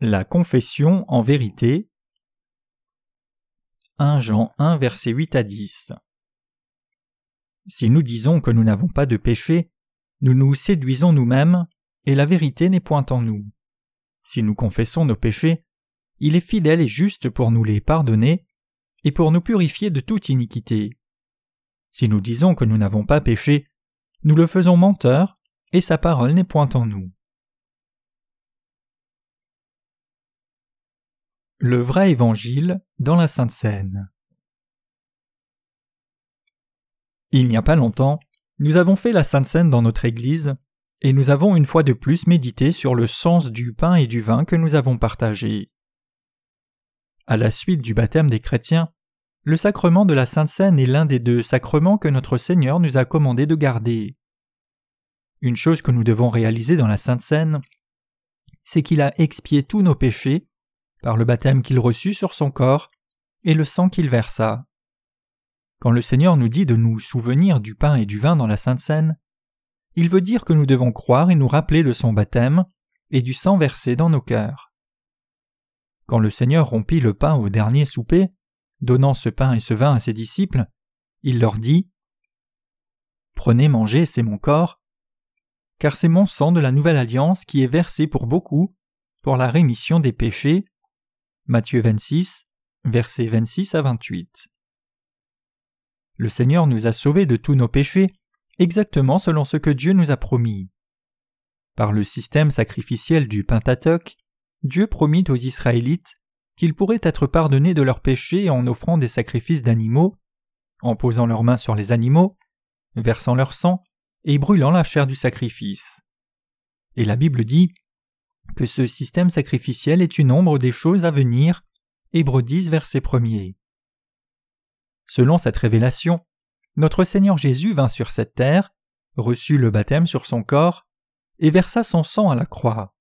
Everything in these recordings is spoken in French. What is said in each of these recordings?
La confession en vérité 1 Jean 1 verset 8 à 10 Si nous disons que nous n'avons pas de péché, nous nous séduisons nous-mêmes, et la vérité n'est point en nous. Si nous confessons nos péchés, il est fidèle et juste pour nous les pardonner, et pour nous purifier de toute iniquité. Si nous disons que nous n'avons pas péché, nous le faisons menteur, et sa parole n'est point en nous. Le vrai évangile dans la Sainte Seine. Il n'y a pas longtemps, nous avons fait la Sainte Seine dans notre Église, et nous avons une fois de plus médité sur le sens du pain et du vin que nous avons partagé. À la suite du baptême des chrétiens, le sacrement de la Sainte Seine est l'un des deux sacrements que notre Seigneur nous a commandé de garder. Une chose que nous devons réaliser dans la Sainte Seine, c'est qu'il a expié tous nos péchés par le baptême qu'il reçut sur son corps et le sang qu'il versa. Quand le Seigneur nous dit de nous souvenir du pain et du vin dans la Sainte Seine, il veut dire que nous devons croire et nous rappeler de son baptême et du sang versé dans nos cœurs. Quand le Seigneur rompit le pain au dernier souper, donnant ce pain et ce vin à ses disciples, il leur dit Prenez, mangez, c'est mon corps, car c'est mon sang de la nouvelle alliance qui est versé pour beaucoup, pour la rémission des péchés. Matthieu 26, versets 26 à 28. Le Seigneur nous a sauvés de tous nos péchés, exactement selon ce que Dieu nous a promis. Par le système sacrificiel du Pentateuque, Dieu promit aux Israélites qu'ils pourraient être pardonnés de leurs péchés en offrant des sacrifices d'animaux, en posant leurs mains sur les animaux, versant leur sang et brûlant la chair du sacrifice. Et la Bible dit que ce système sacrificiel est une ombre des choses à venir. Hébreux 10, verset 1 Selon cette révélation, notre Seigneur Jésus vint sur cette terre, reçut le baptême sur son corps, et versa son sang à la croix.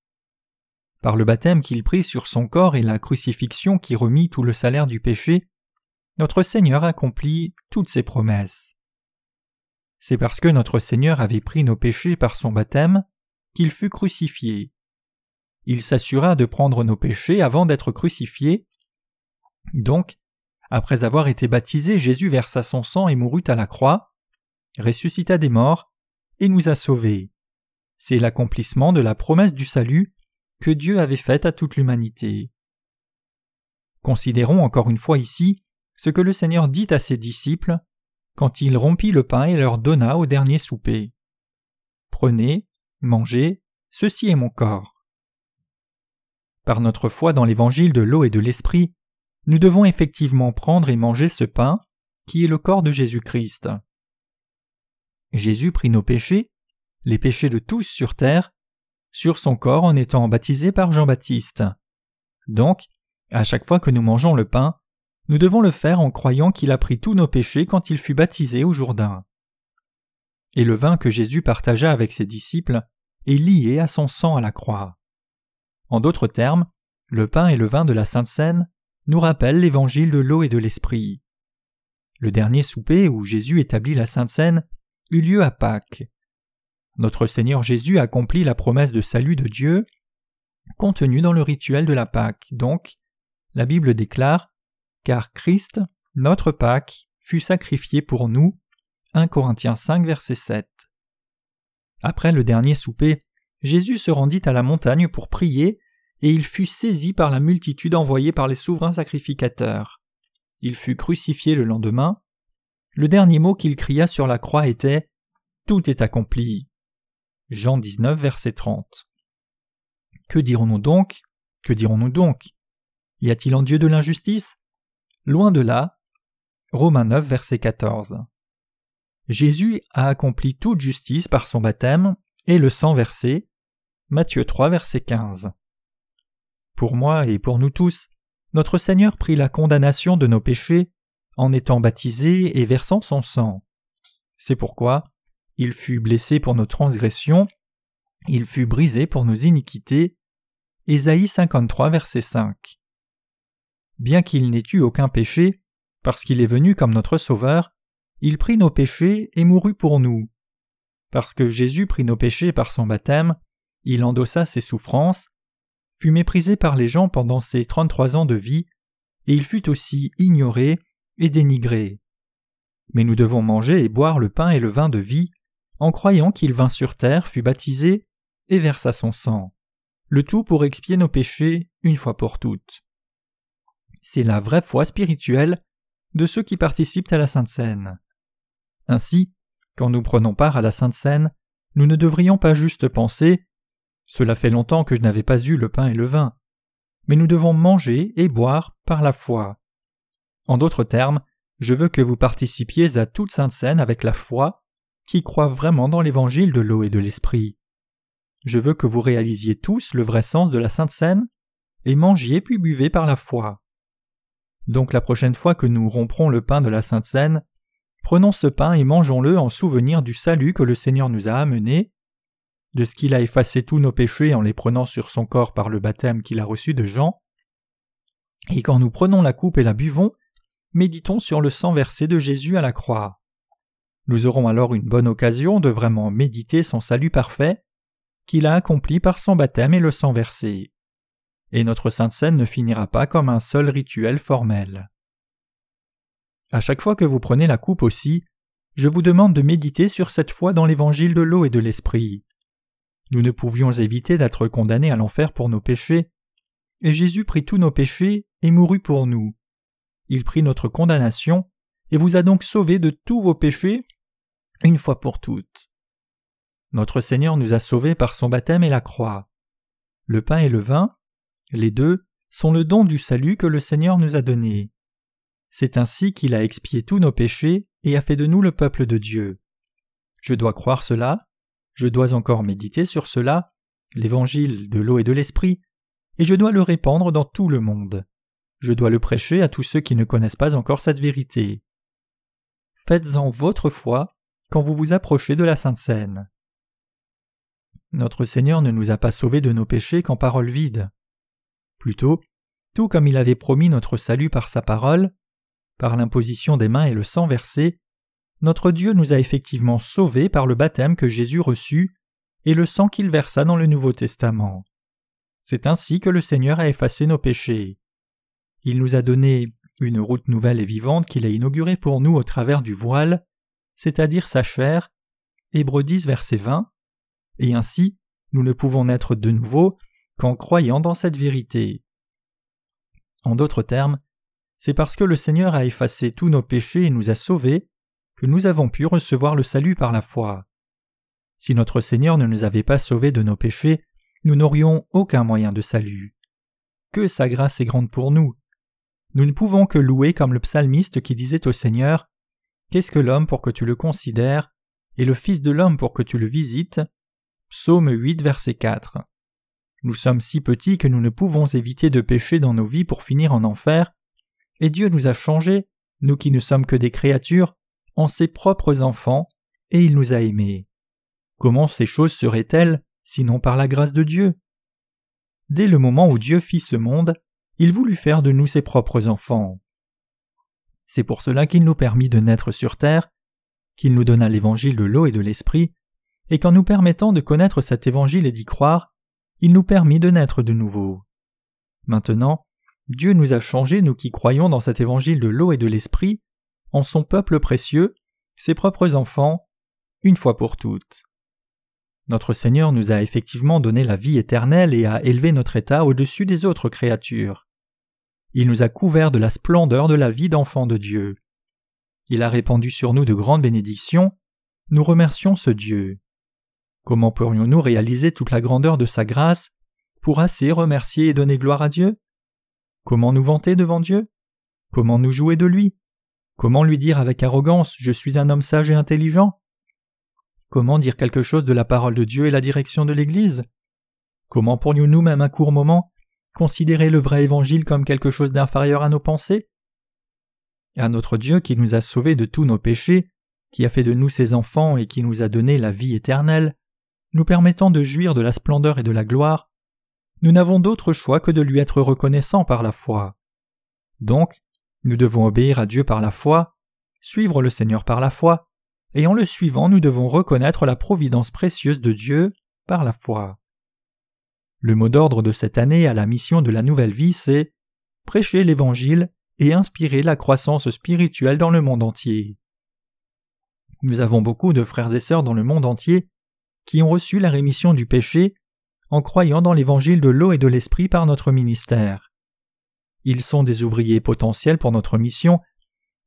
Par le baptême qu'il prit sur son corps et la crucifixion qui remit tout le salaire du péché, notre Seigneur accomplit toutes ses promesses. C'est parce que notre Seigneur avait pris nos péchés par son baptême qu'il fut crucifié. Il s'assura de prendre nos péchés avant d'être crucifié. Donc, après avoir été baptisé, Jésus versa son sang et mourut à la croix, ressuscita des morts, et nous a sauvés. C'est l'accomplissement de la promesse du salut que Dieu avait faite à toute l'humanité. Considérons encore une fois ici ce que le Seigneur dit à ses disciples quand il rompit le pain et leur donna au dernier souper. Prenez, mangez, ceci est mon corps. Par notre foi dans l'évangile de l'eau et de l'esprit, nous devons effectivement prendre et manger ce pain, qui est le corps de Jésus-Christ. Jésus prit nos péchés, les péchés de tous sur terre, sur son corps en étant baptisé par Jean-Baptiste. Donc, à chaque fois que nous mangeons le pain, nous devons le faire en croyant qu'il a pris tous nos péchés quand il fut baptisé au Jourdain. Et le vin que Jésus partagea avec ses disciples est lié à son sang à la croix. En d'autres termes, le pain et le vin de la Sainte Seine nous rappellent l'évangile de l'eau et de l'esprit. Le dernier souper où Jésus établit la Sainte Seine eut lieu à Pâques. Notre Seigneur Jésus accomplit la promesse de salut de Dieu contenue dans le rituel de la Pâque. Donc, la Bible déclare car Christ, notre Pâque, fut sacrifié pour nous. 1 Corinthiens 5, verset 7. Après le dernier souper, Jésus se rendit à la montagne pour prier, et il fut saisi par la multitude envoyée par les souverains sacrificateurs. Il fut crucifié le lendemain. Le dernier mot qu'il cria sur la croix était Tout est accompli. Jean 19, verset 30. Que dirons-nous donc? Que dirons-nous donc? Y a-t-il en Dieu de l'injustice? Loin de là. Romains 9, verset 14. Jésus a accompli toute justice par son baptême et le sang versé. Matthieu 3, verset 15. Pour moi et pour nous tous, notre Seigneur prit la condamnation de nos péchés en étant baptisé et versant son sang. C'est pourquoi il fut blessé pour nos transgressions, il fut brisé pour nos iniquités. Ésaïe 53, verset 5 bien qu'il n'ait eu aucun péché, parce qu'il est venu comme notre Sauveur, il prit nos péchés et mourut pour nous. Parce que Jésus prit nos péchés par son baptême, il endossa ses souffrances. fut méprisé par les gens pendant ses trente-trois ans de vie, et il fut aussi ignoré et dénigré. Mais nous devons manger et boire le pain et le vin de vie, en croyant qu'il vint sur terre, fut baptisé et versa son sang, le tout pour expier nos péchés une fois pour toutes. C'est la vraie foi spirituelle de ceux qui participent à la Sainte Seine. Ainsi, quand nous prenons part à la Sainte Seine, nous ne devrions pas juste penser Cela fait longtemps que je n'avais pas eu le pain et le vin, mais nous devons manger et boire par la foi. En d'autres termes, je veux que vous participiez à toute Sainte Seine avec la foi, qui croit vraiment dans l'évangile de l'eau et de l'esprit. Je veux que vous réalisiez tous le vrai sens de la Sainte Seine, et mangiez puis buvez par la foi. Donc la prochaine fois que nous romprons le pain de la Sainte Seine, prenons ce pain et mangeons-le en souvenir du salut que le Seigneur nous a amené, de ce qu'il a effacé tous nos péchés en les prenant sur son corps par le baptême qu'il a reçu de Jean. Et quand nous prenons la coupe et la buvons, méditons sur le sang versé de Jésus à la croix. Nous aurons alors une bonne occasion de vraiment méditer son salut parfait, qu'il a accompli par son baptême et le sang versé. Et notre Sainte Seine ne finira pas comme un seul rituel formel. À chaque fois que vous prenez la coupe aussi, je vous demande de méditer sur cette foi dans l'évangile de l'eau et de l'esprit. Nous ne pouvions éviter d'être condamnés à l'enfer pour nos péchés, et Jésus prit tous nos péchés et mourut pour nous. Il prit notre condamnation et vous a donc sauvés de tous vos péchés une fois pour toutes. Notre Seigneur nous a sauvés par son baptême et la croix. Le pain et le vin, les deux, sont le don du salut que le Seigneur nous a donné. C'est ainsi qu'il a expié tous nos péchés et a fait de nous le peuple de Dieu. Je dois croire cela, je dois encore méditer sur cela, l'évangile de l'eau et de l'esprit, et je dois le répandre dans tout le monde. Je dois le prêcher à tous ceux qui ne connaissent pas encore cette vérité. Faites-en votre foi quand vous vous approchez de la Sainte Seine. Notre Seigneur ne nous a pas sauvés de nos péchés qu'en paroles vides. Plutôt, tout comme il avait promis notre salut par sa parole, par l'imposition des mains et le sang versé, notre Dieu nous a effectivement sauvés par le baptême que Jésus reçut et le sang qu'il versa dans le Nouveau Testament. C'est ainsi que le Seigneur a effacé nos péchés. Il nous a donné une route nouvelle et vivante qu'il a inaugurée pour nous au travers du voile, c'est-à-dire sa chair, Hébreux 10 verset 20, et ainsi nous ne pouvons naître de nouveau qu'en croyant dans cette vérité. En d'autres termes, c'est parce que le Seigneur a effacé tous nos péchés et nous a sauvés que nous avons pu recevoir le salut par la foi. Si notre Seigneur ne nous avait pas sauvés de nos péchés, nous n'aurions aucun moyen de salut. Que sa grâce est grande pour nous. Nous ne pouvons que louer comme le psalmiste qui disait au Seigneur Qu'est-ce que l'homme pour que tu le considères, et le Fils de l'homme pour que tu le visites? Psaume 8, verset 4. Nous sommes si petits que nous ne pouvons éviter de pécher dans nos vies pour finir en enfer, et Dieu nous a changés, nous qui ne sommes que des créatures, en ses propres enfants, et il nous a aimés. Comment ces choses seraient-elles sinon par la grâce de Dieu? Dès le moment où Dieu fit ce monde, il voulut faire de nous ses propres enfants. C'est pour cela qu'il nous permit de naître sur terre, qu'il nous donna l'évangile de l'eau et de l'esprit, et qu'en nous permettant de connaître cet évangile et d'y croire, il nous permit de naître de nouveau. Maintenant, Dieu nous a changés, nous qui croyons dans cet évangile de l'eau et de l'esprit, en son peuple précieux, ses propres enfants, une fois pour toutes. Notre Seigneur nous a effectivement donné la vie éternelle et a élevé notre état au-dessus des autres créatures. Il nous a couverts de la splendeur de la vie d'enfants de Dieu. Il a répandu sur nous de grandes bénédictions. Nous remercions ce Dieu. Comment pourrions-nous réaliser toute la grandeur de sa grâce pour assez remercier et donner gloire à Dieu? Comment nous vanter devant Dieu? Comment nous jouer de lui? Comment lui dire avec arrogance Je suis un homme sage et intelligent? Comment dire quelque chose de la parole de Dieu et la direction de l'Église? Comment pourrions-nous même un court moment considérer le vrai évangile comme quelque chose d'inférieur à nos pensées? À notre Dieu qui nous a sauvés de tous nos péchés, qui a fait de nous ses enfants et qui nous a donné la vie éternelle, nous permettant de jouir de la splendeur et de la gloire, nous n'avons d'autre choix que de lui être reconnaissants par la foi. Donc, nous devons obéir à Dieu par la foi, suivre le Seigneur par la foi, et en le suivant nous devons reconnaître la providence précieuse de Dieu par la foi. Le mot d'ordre de cette année à la mission de la nouvelle vie, c'est prêcher l'Évangile et inspirer la croissance spirituelle dans le monde entier. Nous avons beaucoup de frères et sœurs dans le monde entier qui ont reçu la rémission du péché en croyant dans l'évangile de l'eau et de l'esprit par notre ministère. Ils sont des ouvriers potentiels pour notre mission,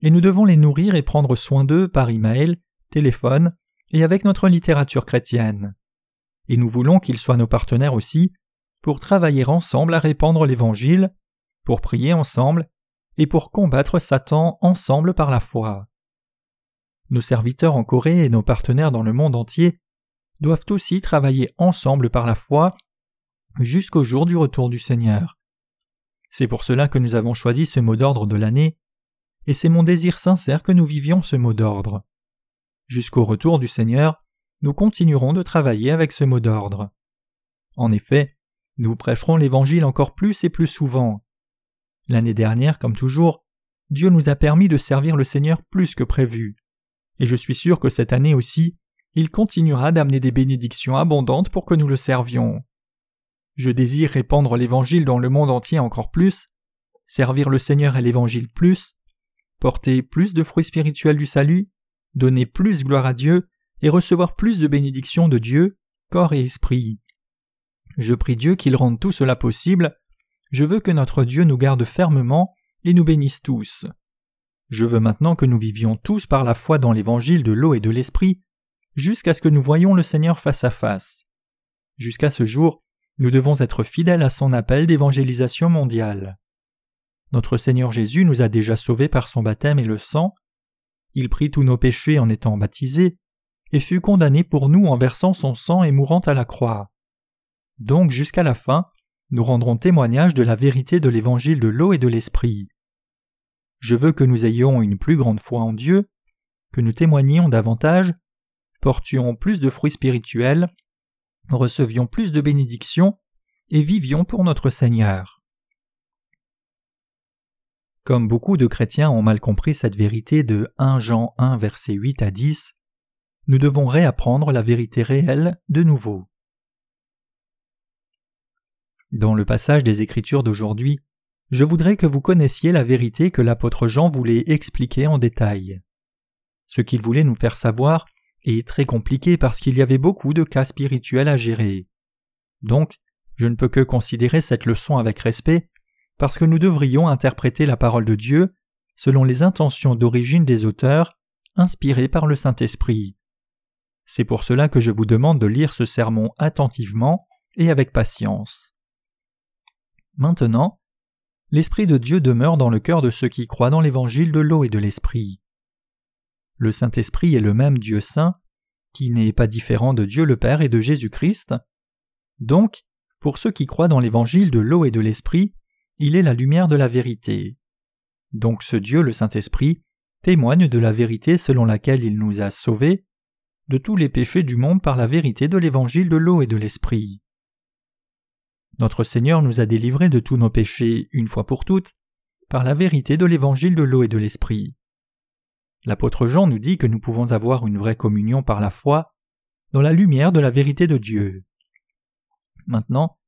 et nous devons les nourrir et prendre soin d'eux par email, téléphone et avec notre littérature chrétienne. Et nous voulons qu'ils soient nos partenaires aussi pour travailler ensemble à répandre l'Évangile, pour prier ensemble et pour combattre Satan ensemble par la foi. Nos serviteurs en Corée et nos partenaires dans le monde entier doivent aussi travailler ensemble par la foi jusqu'au jour du retour du Seigneur. C'est pour cela que nous avons choisi ce mot d'ordre de l'année, et c'est mon désir sincère que nous vivions ce mot d'ordre. Jusqu'au retour du Seigneur, nous continuerons de travailler avec ce mot d'ordre. En effet, nous prêcherons l'Évangile encore plus et plus souvent. L'année dernière, comme toujours, Dieu nous a permis de servir le Seigneur plus que prévu. Et je suis sûr que cette année aussi, il continuera d'amener des bénédictions abondantes pour que nous le servions. Je désire répandre l'Évangile dans le monde entier encore plus, servir le Seigneur et l'Évangile plus, porter plus de fruits spirituels du salut, donner plus gloire à Dieu et recevoir plus de bénédictions de Dieu, corps et esprit. Je prie Dieu qu'il rende tout cela possible. Je veux que notre Dieu nous garde fermement et nous bénisse tous. Je veux maintenant que nous vivions tous par la foi dans l'évangile de l'eau et de l'esprit, jusqu'à ce que nous voyions le Seigneur face à face. Jusqu'à ce jour, nous devons être fidèles à son appel d'évangélisation mondiale. Notre Seigneur Jésus nous a déjà sauvés par son baptême et le sang. Il prit tous nos péchés en étant baptisé, et fut condamné pour nous en versant son sang et mourant à la croix. Donc jusqu'à la fin, nous rendrons témoignage de la vérité de l'évangile de l'eau et de l'esprit. Je veux que nous ayons une plus grande foi en Dieu, que nous témoignions davantage, portions plus de fruits spirituels, recevions plus de bénédictions et vivions pour notre Seigneur. Comme beaucoup de chrétiens ont mal compris cette vérité de 1 Jean 1 verset 8 à 10, nous devons réapprendre la vérité réelle de nouveau. Dans le passage des Écritures d'aujourd'hui, je voudrais que vous connaissiez la vérité que l'apôtre Jean voulait expliquer en détail. Ce qu'il voulait nous faire savoir est très compliqué parce qu'il y avait beaucoup de cas spirituels à gérer. Donc, je ne peux que considérer cette leçon avec respect parce que nous devrions interpréter la parole de Dieu selon les intentions d'origine des auteurs, inspirés par le Saint-Esprit. C'est pour cela que je vous demande de lire ce sermon attentivement et avec patience. Maintenant, l'Esprit de Dieu demeure dans le cœur de ceux qui croient dans l'évangile de l'eau et de l'Esprit. Le Saint-Esprit est le même Dieu saint, qui n'est pas différent de Dieu le Père et de Jésus-Christ. Donc, pour ceux qui croient dans l'évangile de l'eau et de l'Esprit, il est la lumière de la vérité. Donc ce Dieu, le Saint-Esprit, témoigne de la vérité selon laquelle il nous a sauvés de tous les péchés du monde par la vérité de l'évangile de l'eau et de l'Esprit. Notre Seigneur nous a délivrés de tous nos péchés une fois pour toutes par la vérité de l'évangile de l'eau et de l'Esprit. L'apôtre Jean nous dit que nous pouvons avoir une vraie communion par la foi dans la lumière de la vérité de Dieu. Maintenant,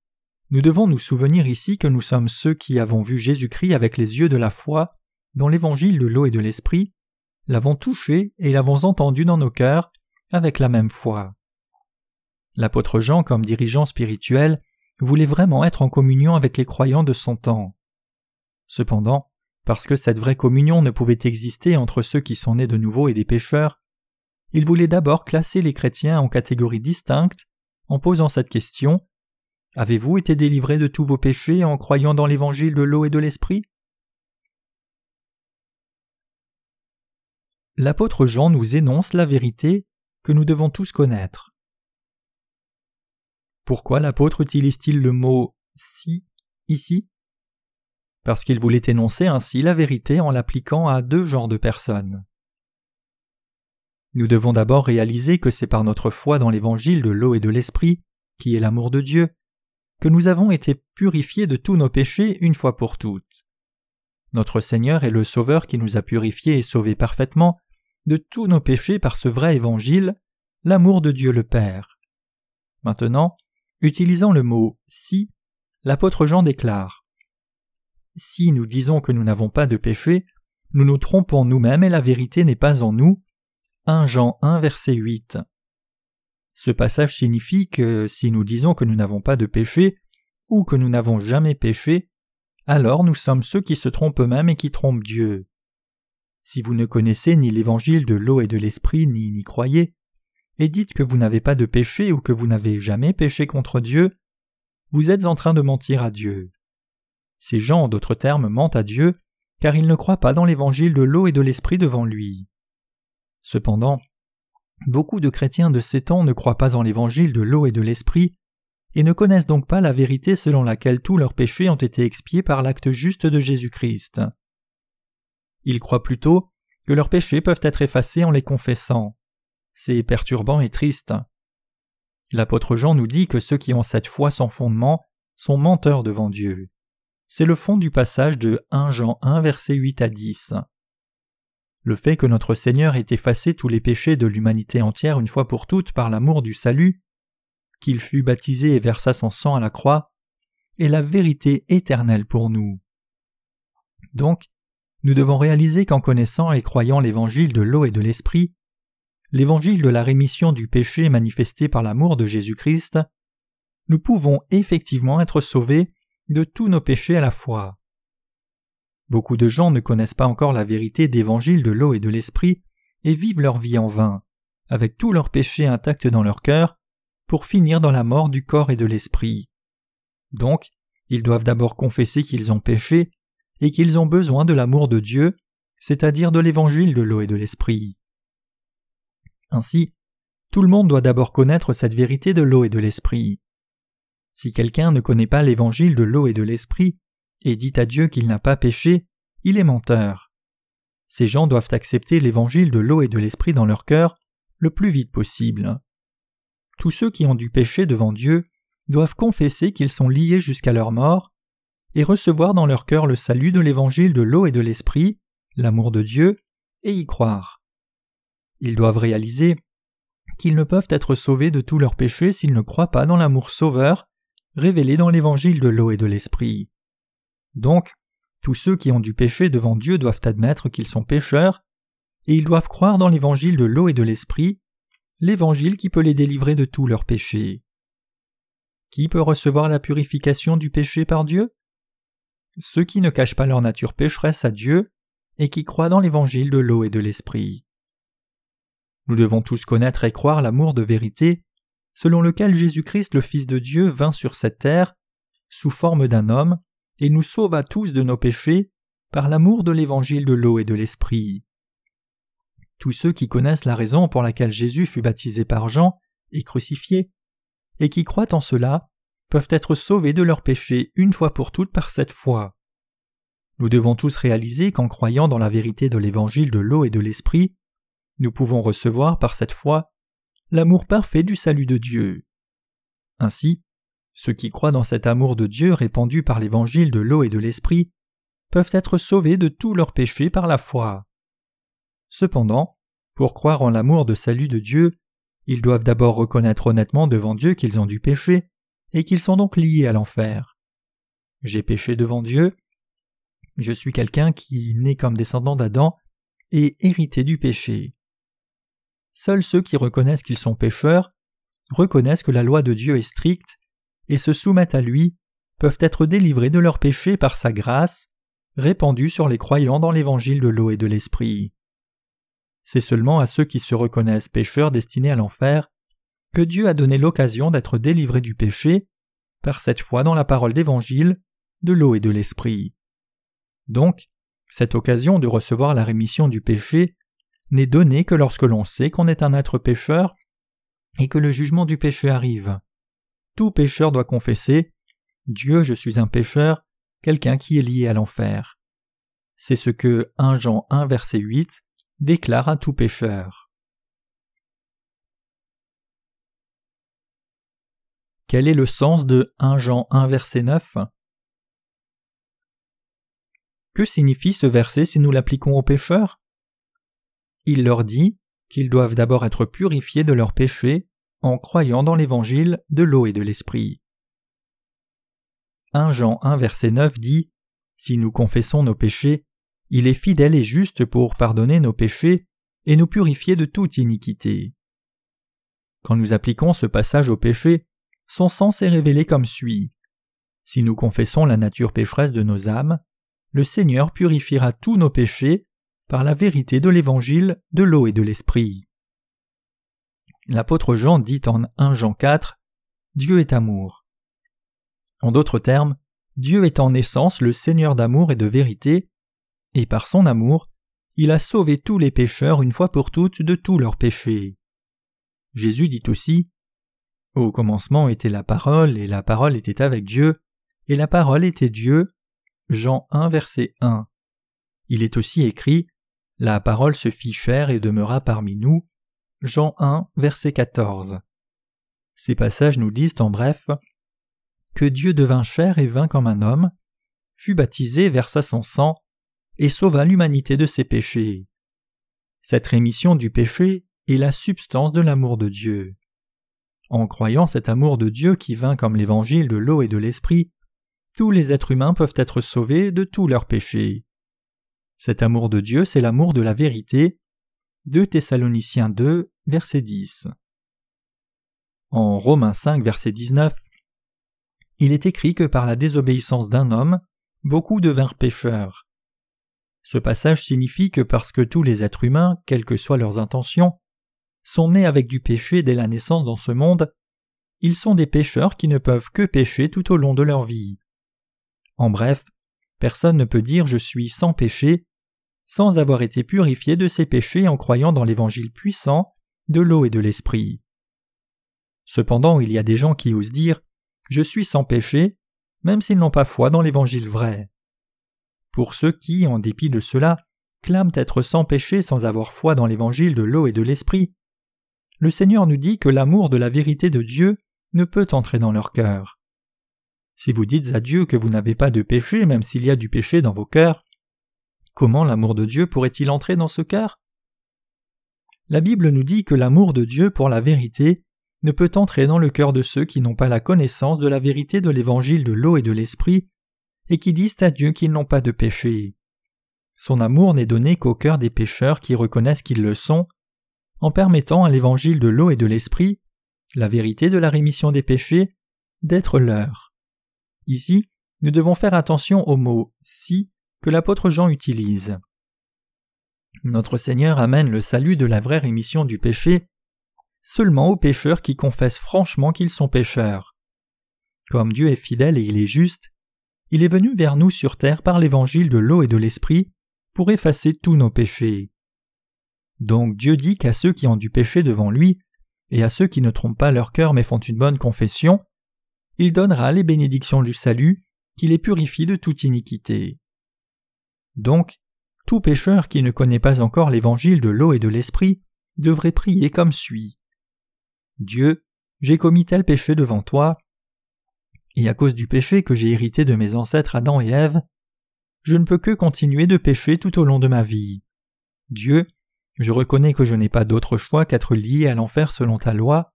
nous devons nous souvenir ici que nous sommes ceux qui avons vu Jésus-Christ avec les yeux de la foi dans l'évangile de l'eau et de l'Esprit, l'avons touché et l'avons entendu dans nos cœurs avec la même foi. L'apôtre Jean, comme dirigeant spirituel, voulait vraiment être en communion avec les croyants de son temps. Cependant, parce que cette vraie communion ne pouvait exister entre ceux qui sont nés de nouveau et des pécheurs, il voulait d'abord classer les chrétiens en catégories distinctes en posant cette question. Avez-vous été délivrés de tous vos péchés en croyant dans l'évangile de l'eau et de l'esprit? L'apôtre Jean nous énonce la vérité que nous devons tous connaître. Pourquoi l'apôtre utilise-t-il le mot si ici? Parce qu'il voulait énoncer ainsi la vérité en l'appliquant à deux genres de personnes. Nous devons d'abord réaliser que c'est par notre foi dans l'évangile de l'eau et de l'esprit, qui est l'amour de Dieu, que nous avons été purifiés de tous nos péchés une fois pour toutes. Notre Seigneur est le Sauveur qui nous a purifiés et sauvés parfaitement de tous nos péchés par ce vrai évangile, l'amour de Dieu le Père. Maintenant, Utilisant le mot si, l'apôtre Jean déclare Si nous disons que nous n'avons pas de péché, nous nous trompons nous-mêmes et la vérité n'est pas en nous. 1 Jean 1 verset 8. Ce passage signifie que si nous disons que nous n'avons pas de péché, ou que nous n'avons jamais péché, alors nous sommes ceux qui se trompent eux-mêmes et qui trompent Dieu. Si vous ne connaissez ni l'évangile de l'eau et de l'esprit ni n'y croyez, et dites que vous n'avez pas de péché ou que vous n'avez jamais péché contre Dieu, vous êtes en train de mentir à Dieu. Ces gens, en d'autres termes, mentent à Dieu, car ils ne croient pas dans l'évangile de l'eau et de l'esprit devant lui. Cependant, beaucoup de chrétiens de ces temps ne croient pas en l'évangile de l'eau et de l'esprit, et ne connaissent donc pas la vérité selon laquelle tous leurs péchés ont été expiés par l'acte juste de Jésus-Christ. Ils croient plutôt que leurs péchés peuvent être effacés en les confessant. C'est perturbant et triste. L'apôtre Jean nous dit que ceux qui ont cette foi sans fondement sont menteurs devant Dieu. C'est le fond du passage de 1 Jean 1 versets 8 à 10. Le fait que notre Seigneur ait effacé tous les péchés de l'humanité entière une fois pour toutes par l'amour du salut, qu'il fut baptisé et versa son sang à la croix, est la vérité éternelle pour nous. Donc, nous devons réaliser qu'en connaissant et croyant l'évangile de l'eau et de l'esprit, l'évangile de la rémission du péché manifesté par l'amour de Jésus-Christ, nous pouvons effectivement être sauvés de tous nos péchés à la fois. Beaucoup de gens ne connaissent pas encore la vérité d'évangile de l'eau et de l'esprit et vivent leur vie en vain, avec tous leurs péchés intacts dans leur cœur, pour finir dans la mort du corps et de l'esprit. Donc, ils doivent d'abord confesser qu'ils ont péché et qu'ils ont besoin de l'amour de Dieu, c'est-à-dire de l'évangile de l'eau et de l'esprit. Ainsi, tout le monde doit d'abord connaître cette vérité de l'eau et de l'esprit. Si quelqu'un ne connaît pas l'évangile de l'eau et de l'esprit, et dit à Dieu qu'il n'a pas péché, il est menteur. Ces gens doivent accepter l'évangile de l'eau et de l'esprit dans leur cœur le plus vite possible. Tous ceux qui ont du péché devant Dieu doivent confesser qu'ils sont liés jusqu'à leur mort et recevoir dans leur cœur le salut de l'évangile de l'eau et de l'esprit, l'amour de Dieu, et y croire. Ils doivent réaliser qu'ils ne peuvent être sauvés de tous leurs péchés s'ils ne croient pas dans l'amour sauveur révélé dans l'évangile de l'eau et de l'esprit. Donc, tous ceux qui ont du péché devant Dieu doivent admettre qu'ils sont pécheurs, et ils doivent croire dans l'évangile de l'eau et de l'esprit, l'évangile qui peut les délivrer de tous leurs péchés. Qui peut recevoir la purification du péché par Dieu? Ceux qui ne cachent pas leur nature pécheresse à Dieu et qui croient dans l'évangile de l'eau et de l'esprit. Nous devons tous connaître et croire l'amour de vérité selon lequel Jésus-Christ le Fils de Dieu vint sur cette terre sous forme d'un homme et nous sauva tous de nos péchés par l'amour de l'évangile de l'eau et de l'esprit. Tous ceux qui connaissent la raison pour laquelle Jésus fut baptisé par Jean et crucifié, et qui croient en cela, peuvent être sauvés de leurs péchés une fois pour toutes par cette foi. Nous devons tous réaliser qu'en croyant dans la vérité de l'évangile de l'eau et de l'esprit, nous pouvons recevoir par cette foi l'amour parfait du salut de Dieu. Ainsi, ceux qui croient dans cet amour de Dieu répandu par l'évangile de l'eau et de l'esprit peuvent être sauvés de tous leurs péchés par la foi. Cependant, pour croire en l'amour de salut de Dieu, ils doivent d'abord reconnaître honnêtement devant Dieu qu'ils ont du péché et qu'ils sont donc liés à l'enfer. J'ai péché devant Dieu, je suis quelqu'un qui, né comme descendant d'Adam, et hérité du péché. Seuls ceux qui reconnaissent qu'ils sont pécheurs, reconnaissent que la loi de Dieu est stricte, et se soumettent à lui, peuvent être délivrés de leurs péchés par sa grâce, répandue sur les croyants dans l'évangile de l'eau et de l'esprit. C'est seulement à ceux qui se reconnaissent pécheurs destinés à l'enfer que Dieu a donné l'occasion d'être délivré du péché par cette foi dans la parole d'Évangile, de l'eau et de l'Esprit. Donc, cette occasion de recevoir la rémission du péché n'est donnée que lorsque l'on sait qu'on est un être pécheur et que le jugement du péché arrive. Tout pécheur doit confesser Dieu, je suis un pécheur, quelqu'un qui est lié à l'enfer. C'est ce que 1 Jean 1 verset 8 déclare à tout pécheur. Quel est le sens de 1 Jean 1 verset 9 Que signifie ce verset si nous l'appliquons aux pécheurs? Il leur dit qu'ils doivent d'abord être purifiés de leurs péchés en croyant dans l'évangile de l'eau et de l'esprit. 1 Jean 1 verset 9 dit Si nous confessons nos péchés, il est fidèle et juste pour pardonner nos péchés et nous purifier de toute iniquité. Quand nous appliquons ce passage au péché, son sens est révélé comme suit. Si nous confessons la nature pécheresse de nos âmes, le Seigneur purifiera tous nos péchés par la vérité de l'Évangile, de l'eau et de l'Esprit. L'apôtre Jean dit en 1 Jean 4 Dieu est amour. En d'autres termes, Dieu est en essence le Seigneur d'amour et de vérité, et par son amour, il a sauvé tous les pécheurs une fois pour toutes de tous leurs péchés. Jésus dit aussi Au commencement était la parole, et la parole était avec Dieu, et la parole était Dieu. Jean 1, verset 1. Il est aussi écrit La parole se fit chair et demeura parmi nous. Jean 1, verset 14. Ces passages nous disent en bref que Dieu devint chair et vint comme un homme, fut baptisé, versa son sang, et sauva l'humanité de ses péchés. Cette rémission du péché est la substance de l'amour de Dieu. En croyant cet amour de Dieu qui vint comme l'évangile de l'eau et de l'esprit, tous les êtres humains peuvent être sauvés de tous leurs péchés. Cet amour de Dieu, c'est l'amour de la vérité. 2 Thessaloniciens 2, verset 10. En Romains 5, verset 19, il est écrit que par la désobéissance d'un homme, beaucoup devinrent pécheurs. Ce passage signifie que parce que tous les êtres humains, quelles que soient leurs intentions, sont nés avec du péché dès la naissance dans ce monde, ils sont des pécheurs qui ne peuvent que pécher tout au long de leur vie. En bref, personne ne peut dire je suis sans péché sans avoir été purifié de ses péchés en croyant dans l'évangile puissant de l'eau et de l'esprit. Cependant, il y a des gens qui osent dire je suis sans péché, même s'ils n'ont pas foi dans l'évangile vrai. Pour ceux qui, en dépit de cela, clament être sans péché sans avoir foi dans l'évangile de l'eau et de l'esprit, le Seigneur nous dit que l'amour de la vérité de Dieu ne peut entrer dans leur cœur. Si vous dites à Dieu que vous n'avez pas de péché, même s'il y a du péché dans vos cœurs, comment l'amour de Dieu pourrait-il entrer dans ce cœur? La Bible nous dit que l'amour de Dieu pour la vérité ne peut entrer dans le cœur de ceux qui n'ont pas la connaissance de la vérité de l'évangile de l'eau et de l'esprit et qui disent à Dieu qu'ils n'ont pas de péché. Son amour n'est donné qu'au cœur des pécheurs qui reconnaissent qu'ils le sont, en permettant à l'évangile de l'eau et de l'esprit, la vérité de la rémission des péchés, d'être leur. Ici, nous devons faire attention au mot si que l'apôtre Jean utilise. Notre Seigneur amène le salut de la vraie rémission du péché seulement aux pécheurs qui confessent franchement qu'ils sont pécheurs. Comme Dieu est fidèle et il est juste, il est venu vers nous sur terre par l'évangile de l'eau et de l'esprit pour effacer tous nos péchés. Donc Dieu dit qu'à ceux qui ont du péché devant lui, et à ceux qui ne trompent pas leur cœur mais font une bonne confession, il donnera les bénédictions du salut, qui les purifie de toute iniquité. Donc, tout pécheur qui ne connaît pas encore l'évangile de l'eau et de l'esprit devrait prier comme suit. Dieu, j'ai commis tel péché devant toi, et à cause du péché que j'ai hérité de mes ancêtres Adam et Ève, je ne peux que continuer de pécher tout au long de ma vie. Dieu, je reconnais que je n'ai pas d'autre choix qu'être lié à l'enfer selon ta loi.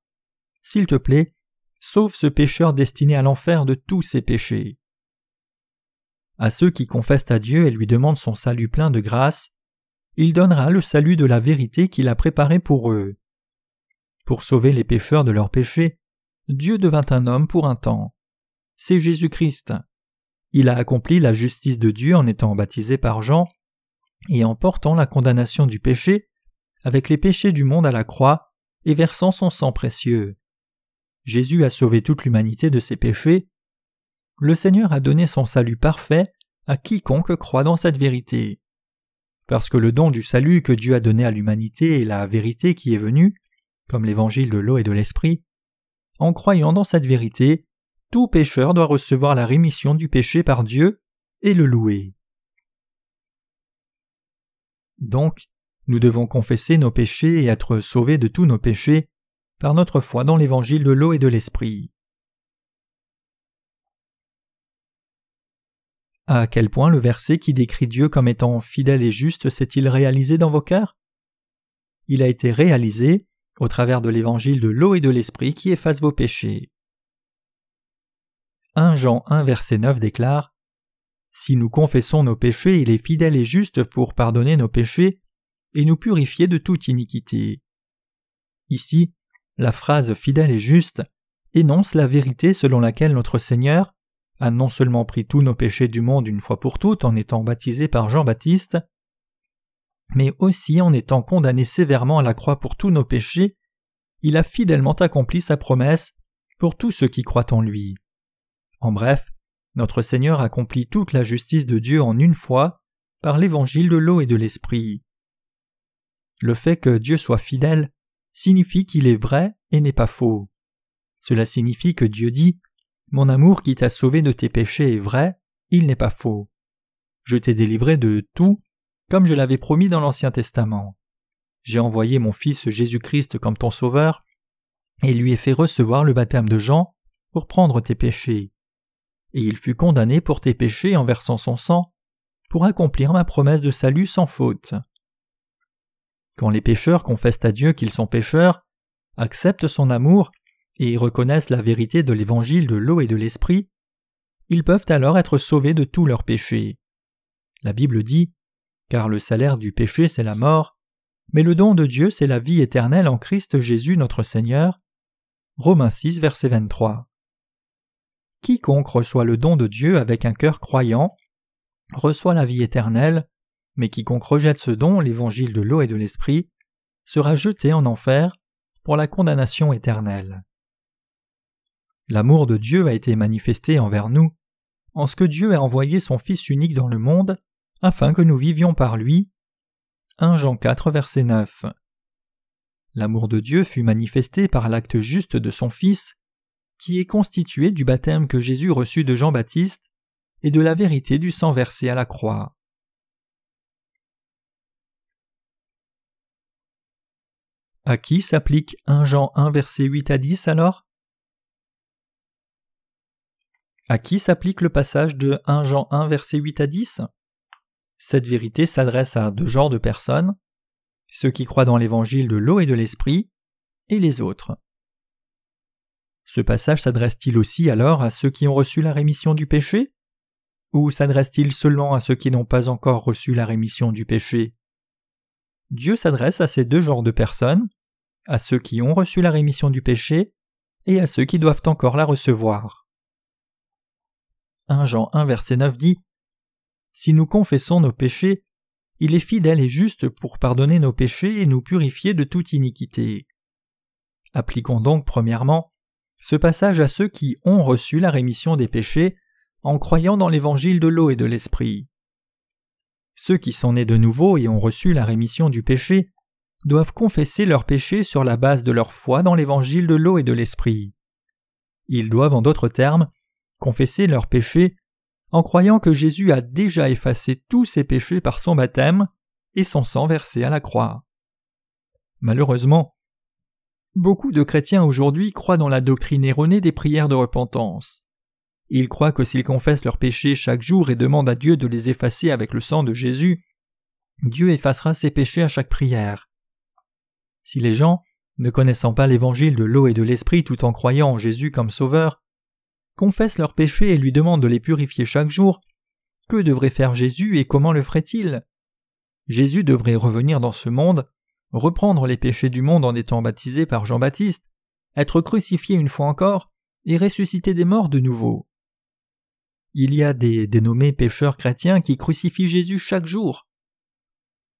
S'il te plaît, sauve ce pécheur destiné à l'enfer de tous ses péchés. À ceux qui confessent à Dieu et lui demandent son salut plein de grâce, il donnera le salut de la vérité qu'il a préparé pour eux. Pour sauver les pécheurs de leurs péchés, Dieu devint un homme pour un temps c'est Jésus-Christ. Il a accompli la justice de Dieu en étant baptisé par Jean et en portant la condamnation du péché avec les péchés du monde à la croix et versant son sang précieux. Jésus a sauvé toute l'humanité de ses péchés. Le Seigneur a donné son salut parfait à quiconque croit dans cette vérité. Parce que le don du salut que Dieu a donné à l'humanité est la vérité qui est venue, comme l'évangile de l'eau et de l'esprit, en croyant dans cette vérité, tout pécheur doit recevoir la rémission du péché par Dieu et le louer. Donc, nous devons confesser nos péchés et être sauvés de tous nos péchés par notre foi dans l'évangile de l'eau et de l'esprit. À quel point le verset qui décrit Dieu comme étant fidèle et juste s'est-il réalisé dans vos cœurs? Il a été réalisé au travers de l'évangile de l'eau et de l'esprit qui efface vos péchés. 1 Jean 1 verset 9 déclare Si nous confessons nos péchés, il est fidèle et juste pour pardonner nos péchés et nous purifier de toute iniquité. Ici, la phrase fidèle et juste énonce la vérité selon laquelle notre Seigneur a non seulement pris tous nos péchés du monde une fois pour toutes en étant baptisé par Jean-Baptiste, mais aussi en étant condamné sévèrement à la croix pour tous nos péchés, il a fidèlement accompli sa promesse pour tous ceux qui croient en lui. En bref, notre Seigneur accomplit toute la justice de Dieu en une fois par l'évangile de l'eau et de l'esprit. Le fait que Dieu soit fidèle signifie qu'il est vrai et n'est pas faux. Cela signifie que Dieu dit Mon amour qui t'a sauvé de tes péchés est vrai, il n'est pas faux. Je t'ai délivré de tout, comme je l'avais promis dans l'Ancien Testament. J'ai envoyé mon Fils Jésus-Christ comme ton Sauveur, et lui ai fait recevoir le baptême de Jean pour prendre tes péchés. Et il fut condamné pour tes péchés en versant son sang, pour accomplir ma promesse de salut sans faute. Quand les pécheurs confessent à Dieu qu'ils sont pécheurs, acceptent son amour et reconnaissent la vérité de l'évangile de l'eau et de l'esprit, ils peuvent alors être sauvés de tous leurs péchés. La Bible dit Car le salaire du péché c'est la mort, mais le don de Dieu c'est la vie éternelle en Christ Jésus notre Seigneur. Romains 6, verset 23. Quiconque reçoit le don de Dieu avec un cœur croyant reçoit la vie éternelle, mais quiconque rejette ce don, l'évangile de l'eau et de l'esprit, sera jeté en enfer pour la condamnation éternelle. L'amour de Dieu a été manifesté envers nous, en ce que Dieu a envoyé son Fils unique dans le monde, afin que nous vivions par lui. 1 Jean 4, verset 9. L'amour de Dieu fut manifesté par l'acte juste de son Fils, qui est constitué du baptême que Jésus reçut de Jean-Baptiste et de la vérité du sang versé à la croix. À qui s'applique 1 Jean 1 verset 8 à 10 alors? À qui s'applique le passage de 1 Jean 1 verset 8 à 10 Cette vérité s'adresse à deux genres de personnes, ceux qui croient dans l'évangile de l'eau et de l'esprit, et les autres. Ce passage s'adresse-t-il aussi alors à ceux qui ont reçu la rémission du péché? Ou s'adresse-t-il seulement à ceux qui n'ont pas encore reçu la rémission du péché? Dieu s'adresse à ces deux genres de personnes, à ceux qui ont reçu la rémission du péché et à ceux qui doivent encore la recevoir. 1 Jean 1 verset 9 dit Si nous confessons nos péchés, il est fidèle et juste pour pardonner nos péchés et nous purifier de toute iniquité. Appliquons donc premièrement ce passage à ceux qui ont reçu la rémission des péchés en croyant dans l'évangile de l'eau et de l'esprit. Ceux qui sont nés de nouveau et ont reçu la rémission du péché doivent confesser leurs péchés sur la base de leur foi dans l'évangile de l'eau et de l'esprit. Ils doivent, en d'autres termes, confesser leurs péchés en croyant que Jésus a déjà effacé tous ses péchés par son baptême et son sang versé à la croix. Malheureusement, beaucoup de chrétiens aujourd'hui croient dans la doctrine erronée des prières de repentance. Ils croient que s'ils confessent leurs péchés chaque jour et demandent à Dieu de les effacer avec le sang de Jésus, Dieu effacera ses péchés à chaque prière. Si les gens, ne connaissant pas l'évangile de l'eau et de l'esprit tout en croyant en Jésus comme sauveur, confessent leurs péchés et lui demandent de les purifier chaque jour, que devrait faire Jésus et comment le ferait-il? Jésus devrait revenir dans ce monde, reprendre les péchés du monde en étant baptisé par Jean-Baptiste, être crucifié une fois encore, et ressusciter des morts de nouveau. Il y a des dénommés pécheurs chrétiens qui crucifient Jésus chaque jour.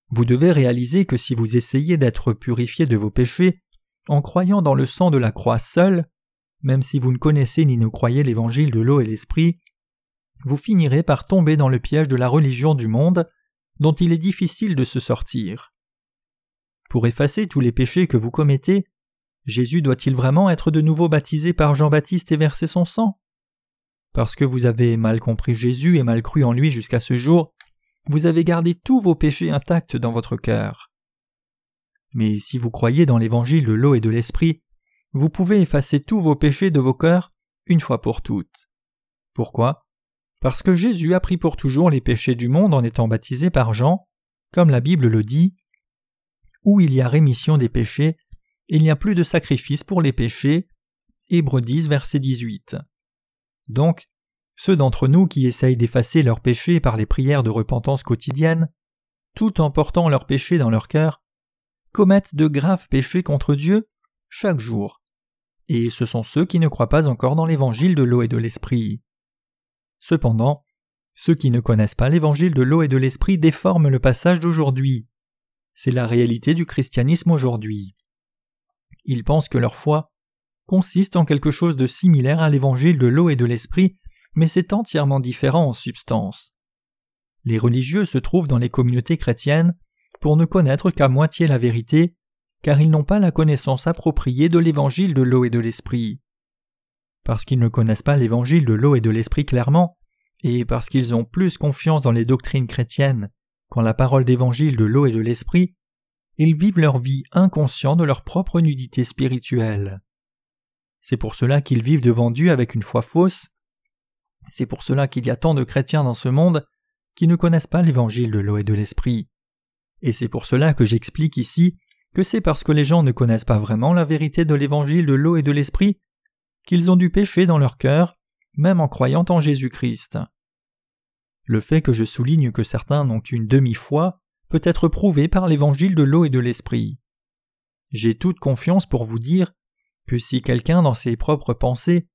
Vous devez réaliser que si vous essayez d'être purifié de vos péchés en croyant dans le sang de la croix seul, même si vous ne connaissez ni ne croyez l'évangile de l'eau et l'esprit, vous finirez par tomber dans le piège de la religion du monde dont il est difficile de se sortir. Pour effacer tous les péchés que vous commettez, Jésus doit-il vraiment être de nouveau baptisé par Jean-Baptiste et verser son sang? Parce que vous avez mal compris Jésus et mal cru en lui jusqu'à ce jour, vous avez gardé tous vos péchés intacts dans votre cœur. Mais si vous croyez dans l'évangile de l'eau et de l'esprit, vous pouvez effacer tous vos péchés de vos cœurs une fois pour toutes. Pourquoi? Parce que Jésus a pris pour toujours les péchés du monde en étant baptisé par Jean, comme la Bible le dit. Où il y a rémission des péchés, il n'y a plus de sacrifice pour les péchés. Hébreux 10, verset 18. Donc, ceux d'entre nous qui essayent d'effacer leurs péchés par les prières de repentance quotidiennes, tout en portant leurs péchés dans leur cœur, commettent de graves péchés contre Dieu chaque jour. Et ce sont ceux qui ne croient pas encore dans l'évangile de l'eau et de l'esprit. Cependant, ceux qui ne connaissent pas l'évangile de l'eau et de l'esprit déforment le passage d'aujourd'hui. C'est la réalité du christianisme aujourd'hui. Ils pensent que leur foi consiste en quelque chose de similaire à l'évangile de l'eau et de l'esprit, mais c'est entièrement différent en substance. Les religieux se trouvent dans les communautés chrétiennes pour ne connaître qu'à moitié la vérité, car ils n'ont pas la connaissance appropriée de l'évangile de l'eau et de l'esprit. Parce qu'ils ne connaissent pas l'évangile de l'eau et de l'esprit clairement, et parce qu'ils ont plus confiance dans les doctrines chrétiennes qu'en la parole d'évangile de l'eau et de l'esprit, ils vivent leur vie inconscient de leur propre nudité spirituelle. C'est pour cela qu'ils vivent devant Dieu avec une foi fausse. C'est pour cela qu'il y a tant de chrétiens dans ce monde qui ne connaissent pas l'évangile de l'eau et de l'esprit. Et c'est pour cela que j'explique ici que c'est parce que les gens ne connaissent pas vraiment la vérité de l'évangile de l'eau et de l'esprit qu'ils ont du péché dans leur cœur, même en croyant en Jésus-Christ. Le fait que je souligne que certains n'ont qu'une demi-foi peut être prouvé par l'évangile de l'eau et de l'esprit. J'ai toute confiance pour vous dire que si quelqu'un dans ses propres pensées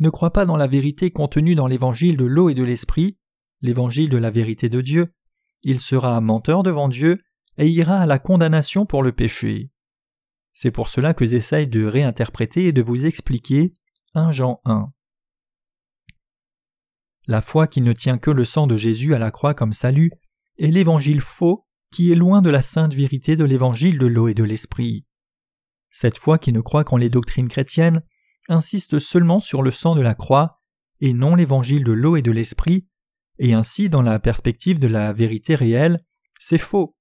ne croit pas dans la vérité contenue dans l'évangile de l'eau et de l'esprit, l'évangile de la vérité de Dieu, il sera menteur devant Dieu et ira à la condamnation pour le péché. C'est pour cela que j'essaye de réinterpréter et de vous expliquer 1 Jean 1. La foi qui ne tient que le sang de Jésus à la croix comme salut est l'évangile faux qui est loin de la sainte vérité de l'évangile de l'eau et de l'esprit. Cette foi qui ne croit qu'en les doctrines chrétiennes insiste seulement sur le sang de la croix et non l'évangile de l'eau et de l'esprit, et ainsi dans la perspective de la vérité réelle, c'est faux.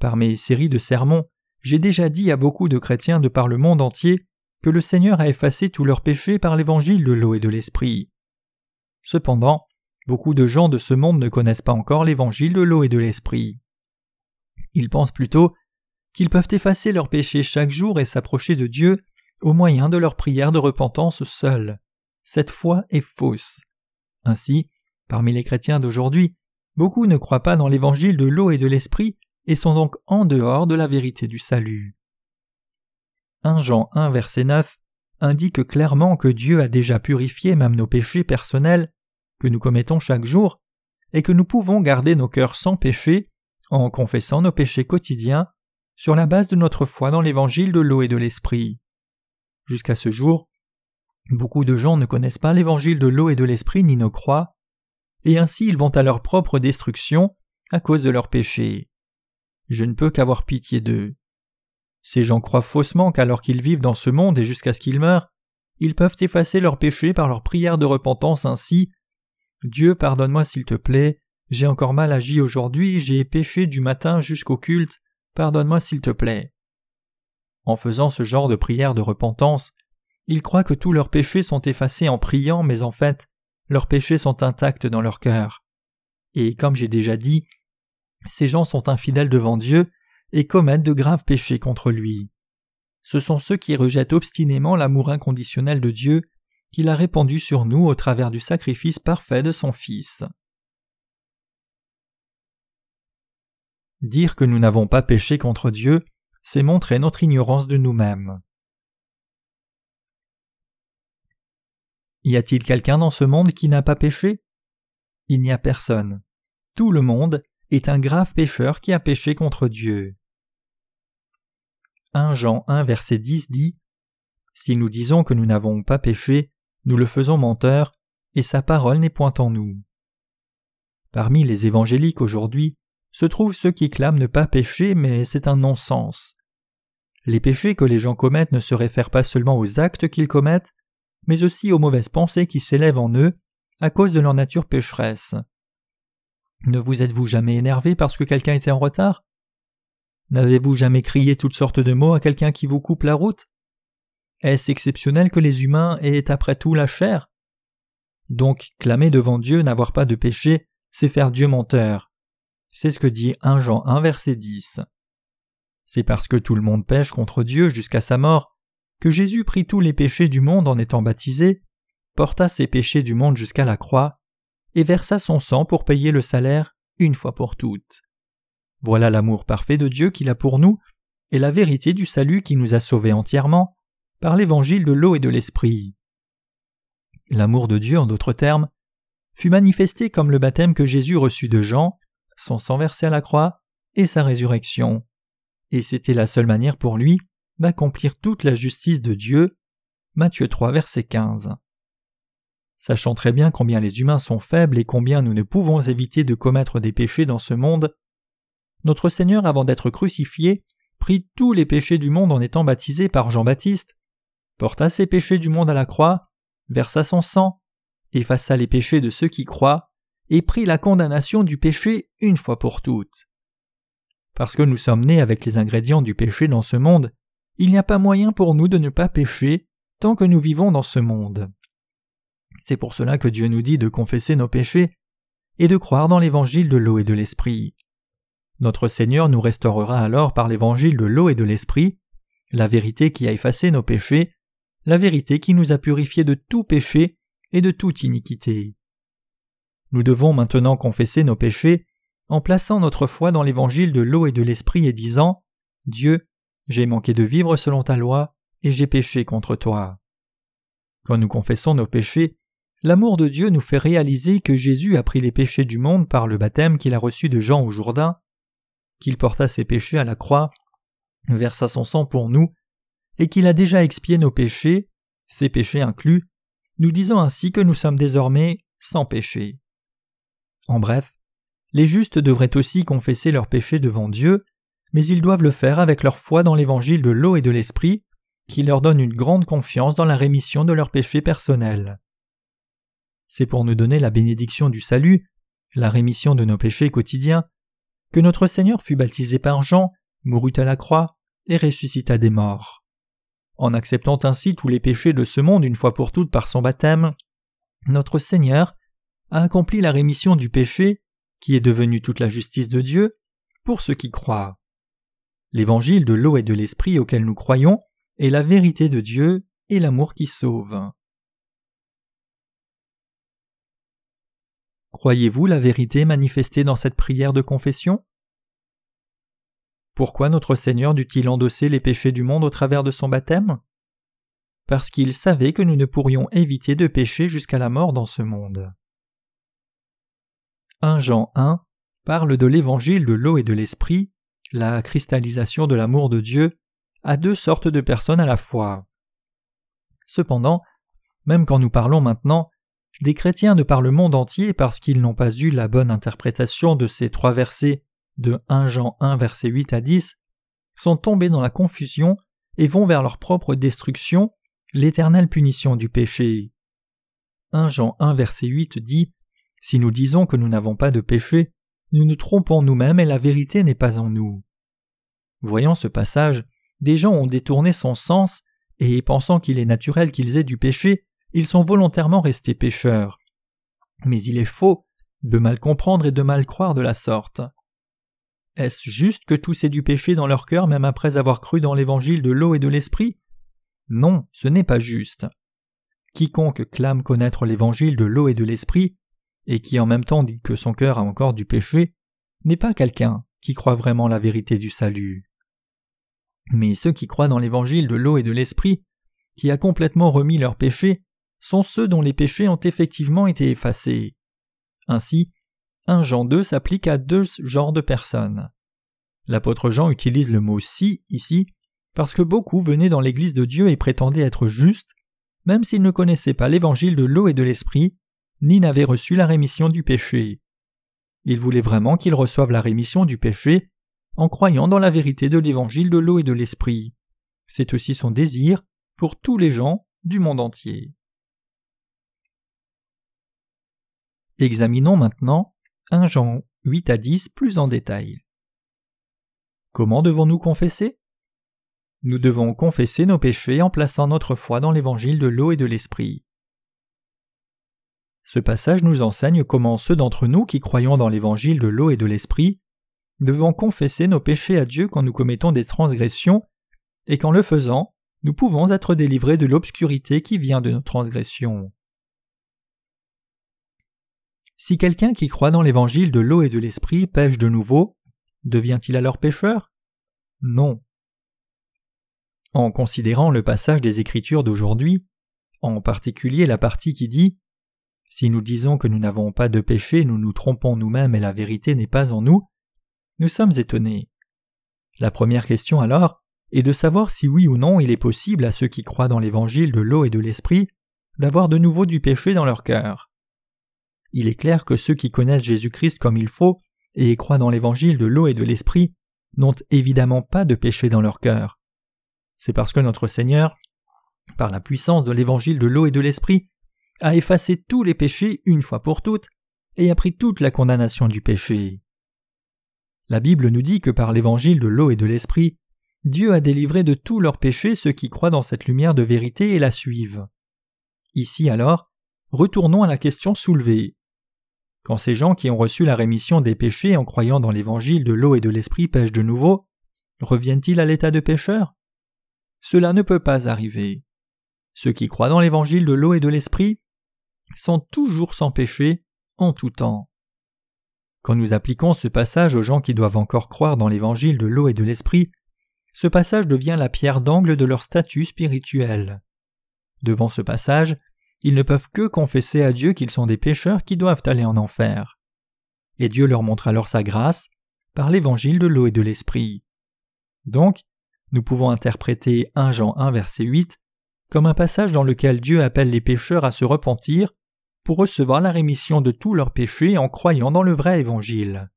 Par mes séries de sermons, j'ai déjà dit à beaucoup de chrétiens de par le monde entier que le Seigneur a effacé tous leurs péchés par l'évangile de l'eau et de l'esprit. Cependant, beaucoup de gens de ce monde ne connaissent pas encore l'évangile de l'eau et de l'esprit. Ils pensent plutôt qu'ils peuvent effacer leurs péchés chaque jour et s'approcher de Dieu au moyen de leur prière de repentance seule. Cette foi est fausse. Ainsi, parmi les chrétiens d'aujourd'hui, beaucoup ne croient pas dans l'évangile de l'eau et de l'esprit et sont donc en dehors de la vérité du salut. 1 Jean 1 verset 9 indique clairement que Dieu a déjà purifié même nos péchés personnels que nous commettons chaque jour et que nous pouvons garder nos cœurs sans péché en confessant nos péchés quotidiens sur la base de notre foi dans l'évangile de l'eau et de l'esprit. Jusqu'à ce jour, beaucoup de gens ne connaissent pas l'évangile de l'eau et de l'esprit ni ne croient, et ainsi ils vont à leur propre destruction à cause de leurs péchés. Je ne peux qu'avoir pitié d'eux. Ces gens croient faussement qu'alors qu'ils vivent dans ce monde et jusqu'à ce qu'ils meurent, ils peuvent effacer leurs péchés par leur prière de repentance ainsi. Dieu pardonne-moi s'il te plaît, j'ai encore mal agi aujourd'hui, j'ai péché du matin jusqu'au culte, Pardonne-moi s'il te plaît. En faisant ce genre de prière de repentance, ils croient que tous leurs péchés sont effacés en priant, mais en fait, leurs péchés sont intacts dans leur cœur. Et comme j'ai déjà dit, ces gens sont infidèles devant Dieu et commettent de graves péchés contre lui. Ce sont ceux qui rejettent obstinément l'amour inconditionnel de Dieu qu'il a répandu sur nous au travers du sacrifice parfait de son Fils. Dire que nous n'avons pas péché contre Dieu, c'est montrer notre ignorance de nous-mêmes. Y a-t-il quelqu'un dans ce monde qui n'a pas péché? Il n'y a personne. Tout le monde est un grave pécheur qui a péché contre Dieu. 1 Jean 1 verset 10 dit Si nous disons que nous n'avons pas péché, nous le faisons menteur, et sa parole n'est point en nous. Parmi les évangéliques aujourd'hui, se trouvent ceux qui clament ne pas pécher, mais c'est un non-sens. Les péchés que les gens commettent ne se réfèrent pas seulement aux actes qu'ils commettent, mais aussi aux mauvaises pensées qui s'élèvent en eux à cause de leur nature pécheresse. Ne vous êtes-vous jamais énervé parce que quelqu'un était en retard? N'avez-vous jamais crié toutes sortes de mots à quelqu'un qui vous coupe la route? Est-ce exceptionnel que les humains aient après tout la chair? Donc clamer devant Dieu n'avoir pas de péché, c'est faire Dieu menteur. C'est ce que dit 1 Jean 1 verset 10. C'est parce que tout le monde pêche contre Dieu jusqu'à sa mort que Jésus prit tous les péchés du monde en étant baptisé, porta ses péchés du monde jusqu'à la croix, et versa son sang pour payer le salaire une fois pour toutes. Voilà l'amour parfait de Dieu qu'il a pour nous, et la vérité du salut qui nous a sauvés entièrement, par l'évangile de l'eau et de l'esprit. L'amour de Dieu, en d'autres termes, fut manifesté comme le baptême que Jésus reçut de Jean, son sang versé à la croix, et sa résurrection. Et c'était la seule manière pour lui d'accomplir toute la justice de Dieu. Matthieu 3, verset 15. Sachant très bien combien les humains sont faibles et combien nous ne pouvons éviter de commettre des péchés dans ce monde, notre Seigneur, avant d'être crucifié, prit tous les péchés du monde en étant baptisé par Jean-Baptiste, porta ses péchés du monde à la croix, versa son sang, effaça les péchés de ceux qui croient, et prit la condamnation du péché une fois pour toutes. Parce que nous sommes nés avec les ingrédients du péché dans ce monde, il n'y a pas moyen pour nous de ne pas pécher tant que nous vivons dans ce monde. C'est pour cela que Dieu nous dit de confesser nos péchés et de croire dans l'évangile de l'eau et de l'esprit. Notre Seigneur nous restaurera alors par l'évangile de l'eau et de l'esprit, la vérité qui a effacé nos péchés, la vérité qui nous a purifiés de tout péché et de toute iniquité. Nous devons maintenant confesser nos péchés en plaçant notre foi dans l'évangile de l'eau et de l'esprit et disant Dieu, j'ai manqué de vivre selon ta loi, et j'ai péché contre toi. Quand nous confessons nos péchés, l'amour de Dieu nous fait réaliser que Jésus a pris les péchés du monde par le baptême qu'il a reçu de Jean au Jourdain, qu'il porta ses péchés à la croix, versa son sang pour nous, et qu'il a déjà expié nos péchés, ses péchés inclus, nous disons ainsi que nous sommes désormais sans péché. En bref, les justes devraient aussi confesser leurs péchés devant Dieu, mais ils doivent le faire avec leur foi dans l'évangile de l'eau et de l'esprit, qui leur donne une grande confiance dans la rémission de leurs péchés personnels. C'est pour nous donner la bénédiction du salut, la rémission de nos péchés quotidiens, que notre Seigneur fut baptisé par Jean, mourut à la croix et ressuscita des morts. En acceptant ainsi tous les péchés de ce monde une fois pour toutes par son baptême, notre Seigneur a accompli la rémission du péché, qui est devenu toute la justice de Dieu, pour ceux qui croient. L'évangile de l'eau et de l'esprit auquel nous croyons et la vérité de Dieu et l'amour qui sauve. Croyez-vous la vérité manifestée dans cette prière de confession? Pourquoi notre Seigneur dut-il endosser les péchés du monde au travers de son baptême? Parce qu'il savait que nous ne pourrions éviter de pécher jusqu'à la mort dans ce monde. 1 Jean 1 parle de l'évangile de l'eau et de l'esprit, la cristallisation de l'amour de Dieu à deux sortes de personnes à la fois. Cependant, même quand nous parlons maintenant, des chrétiens de par le monde entier parce qu'ils n'ont pas eu la bonne interprétation de ces trois versets de 1 Jean 1 verset 8 à 10, sont tombés dans la confusion et vont vers leur propre destruction, l'éternelle punition du péché. 1 Jean 1 verset 8 dit Si nous disons que nous n'avons pas de péché, nous nous trompons nous-mêmes et la vérité n'est pas en nous. Voyant ce passage, des gens ont détourné son sens, et pensant qu'il est naturel qu'ils aient du péché, ils sont volontairement restés pécheurs. Mais il est faux de mal comprendre et de mal croire de la sorte. Est-ce juste que tous aient du péché dans leur cœur même après avoir cru dans l'évangile de l'eau et de l'esprit? Non, ce n'est pas juste. Quiconque clame connaître l'évangile de l'eau et de l'esprit, et qui en même temps dit que son cœur a encore du péché, n'est pas quelqu'un qui croit vraiment la vérité du salut. Mais ceux qui croient dans l'évangile de l'eau et de l'esprit, qui a complètement remis leurs péchés, sont ceux dont les péchés ont effectivement été effacés. Ainsi, 1 Jean 2 s'applique à deux genres de personnes. L'apôtre Jean utilise le mot si ici parce que beaucoup venaient dans l'Église de Dieu et prétendaient être justes, même s'ils ne connaissaient pas l'évangile de l'eau et de l'esprit, ni n'avaient reçu la rémission du péché. Ils voulaient vraiment qu'ils reçoivent la rémission du péché, en croyant dans la vérité de l'évangile de l'eau et de l'esprit. C'est aussi son désir pour tous les gens du monde entier. Examinons maintenant 1 Jean 8 à 10 plus en détail. Comment devons-nous confesser? Nous devons confesser nos péchés en plaçant notre foi dans l'évangile de l'eau et de l'esprit. Ce passage nous enseigne comment ceux d'entre nous qui croyons dans l'évangile de l'eau et de l'esprit devons confesser nos péchés à Dieu quand nous commettons des transgressions, et qu'en le faisant, nous pouvons être délivrés de l'obscurité qui vient de nos transgressions. Si quelqu'un qui croit dans l'évangile de l'eau et de l'esprit pêche de nouveau, devient-il alors pécheur? Non. En considérant le passage des Écritures d'aujourd'hui, en particulier la partie qui dit Si nous disons que nous n'avons pas de péché, nous nous trompons nous-mêmes et la vérité n'est pas en nous, nous sommes étonnés. La première question alors est de savoir si oui ou non il est possible à ceux qui croient dans l'évangile de l'eau et de l'esprit d'avoir de nouveau du péché dans leur cœur il est clair que ceux qui connaissent Jésus-Christ comme il faut et croient dans l'évangile de l'eau et de l'esprit n'ont évidemment pas de péché dans leur cœur. C'est parce que notre Seigneur, par la puissance de l'évangile de l'eau et de l'esprit, a effacé tous les péchés une fois pour toutes et a pris toute la condamnation du péché. La Bible nous dit que par l'évangile de l'eau et de l'esprit, Dieu a délivré de tous leurs péchés ceux qui croient dans cette lumière de vérité et la suivent. Ici alors, retournons à la question soulevée. Quand ces gens qui ont reçu la rémission des péchés en croyant dans l'évangile de l'eau et de l'esprit pêchent de nouveau, reviennent-ils à l'état de pécheurs Cela ne peut pas arriver. Ceux qui croient dans l'évangile de l'eau et de l'esprit sont toujours sans péché en tout temps. Quand nous appliquons ce passage aux gens qui doivent encore croire dans l'évangile de l'eau et de l'esprit, ce passage devient la pierre d'angle de leur statut spirituel. Devant ce passage, ils ne peuvent que confesser à Dieu qu'ils sont des pécheurs qui doivent aller en enfer. Et Dieu leur montre alors sa grâce par l'évangile de l'eau et de l'esprit. Donc, nous pouvons interpréter 1 Jean 1 verset 8 comme un passage dans lequel Dieu appelle les pécheurs à se repentir pour recevoir la rémission de tous leurs péchés en croyant dans le vrai évangile.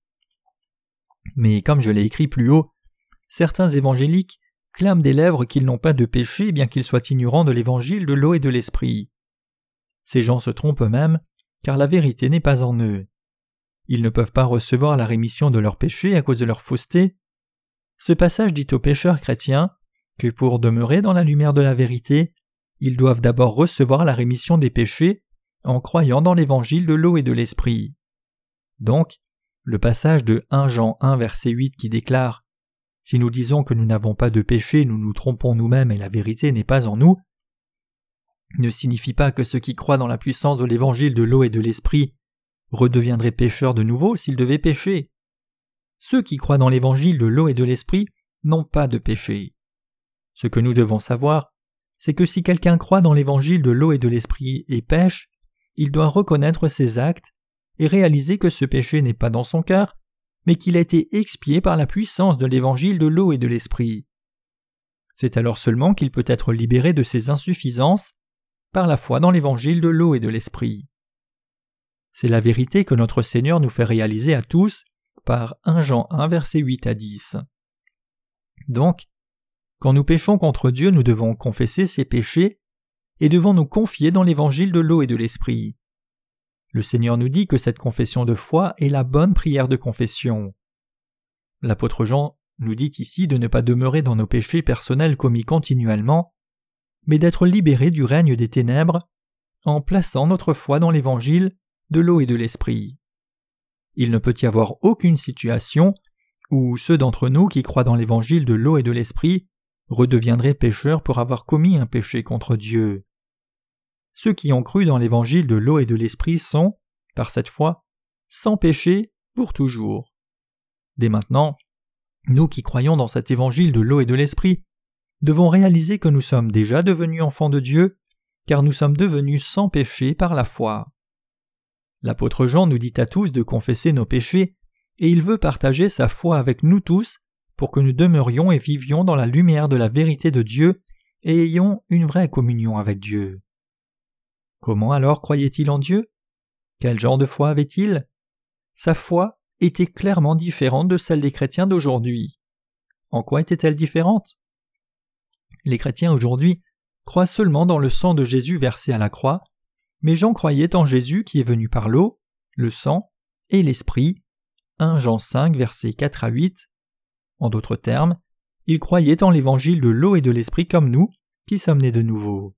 Mais comme je l'ai écrit plus haut, certains évangéliques clament des lèvres qu'ils n'ont pas de péché bien qu'ils soient ignorants de l'évangile de l'eau et de l'esprit. Ces gens se trompent eux-mêmes, car la vérité n'est pas en eux. Ils ne peuvent pas recevoir la rémission de leurs péchés à cause de leur fausseté. Ce passage dit aux pécheurs chrétiens que pour demeurer dans la lumière de la vérité, ils doivent d'abord recevoir la rémission des péchés en croyant dans l'évangile de l'eau et de l'esprit. Donc, le passage de 1 Jean 1 verset 8 qui déclare Si nous disons que nous n'avons pas de péché, nous nous trompons nous-mêmes et la vérité n'est pas en nous, ne signifie pas que ceux qui croient dans la puissance de l'évangile de l'eau et de l'esprit redeviendraient pécheurs de nouveau s'ils devaient pécher. Ceux qui croient dans l'évangile de l'eau et de l'esprit n'ont pas de péché. Ce que nous devons savoir, c'est que si quelqu'un croit dans l'évangile de l'eau et de l'esprit et pêche, il doit reconnaître ses actes et réaliser que ce péché n'est pas dans son cœur, mais qu'il a été expié par la puissance de l'évangile de l'eau et de l'esprit. C'est alors seulement qu'il peut être libéré de ses insuffisances par la foi dans l'évangile de l'eau et de l'esprit. C'est la vérité que notre Seigneur nous fait réaliser à tous par 1 Jean 1 verset 8 à 10. Donc, quand nous péchons contre Dieu, nous devons confesser ses péchés et devons nous confier dans l'évangile de l'eau et de l'esprit. Le Seigneur nous dit que cette confession de foi est la bonne prière de confession. L'apôtre Jean nous dit ici de ne pas demeurer dans nos péchés personnels commis continuellement, mais d'être libérés du règne des ténèbres en plaçant notre foi dans l'évangile de l'eau et de l'esprit. Il ne peut y avoir aucune situation où ceux d'entre nous qui croient dans l'évangile de l'eau et de l'esprit redeviendraient pécheurs pour avoir commis un péché contre Dieu. Ceux qui ont cru dans l'évangile de l'eau et de l'esprit sont, par cette foi, sans péché pour toujours. Dès maintenant, nous qui croyons dans cet évangile de l'eau et de l'esprit, devons réaliser que nous sommes déjà devenus enfants de Dieu, car nous sommes devenus sans péché par la foi. L'apôtre Jean nous dit à tous de confesser nos péchés, et il veut partager sa foi avec nous tous pour que nous demeurions et vivions dans la lumière de la vérité de Dieu et ayons une vraie communion avec Dieu. Comment alors croyait-il en Dieu? Quel genre de foi avait-il? Sa foi était clairement différente de celle des chrétiens d'aujourd'hui. En quoi était-elle différente? Les chrétiens aujourd'hui croient seulement dans le sang de Jésus versé à la croix, mais Jean croyait en Jésus qui est venu par l'eau, le sang et l'esprit. 1 Jean 5 versets 4 à 8. En d'autres termes, il croyait en l'évangile de l'eau et de l'esprit comme nous, qui sommes nés de nouveau.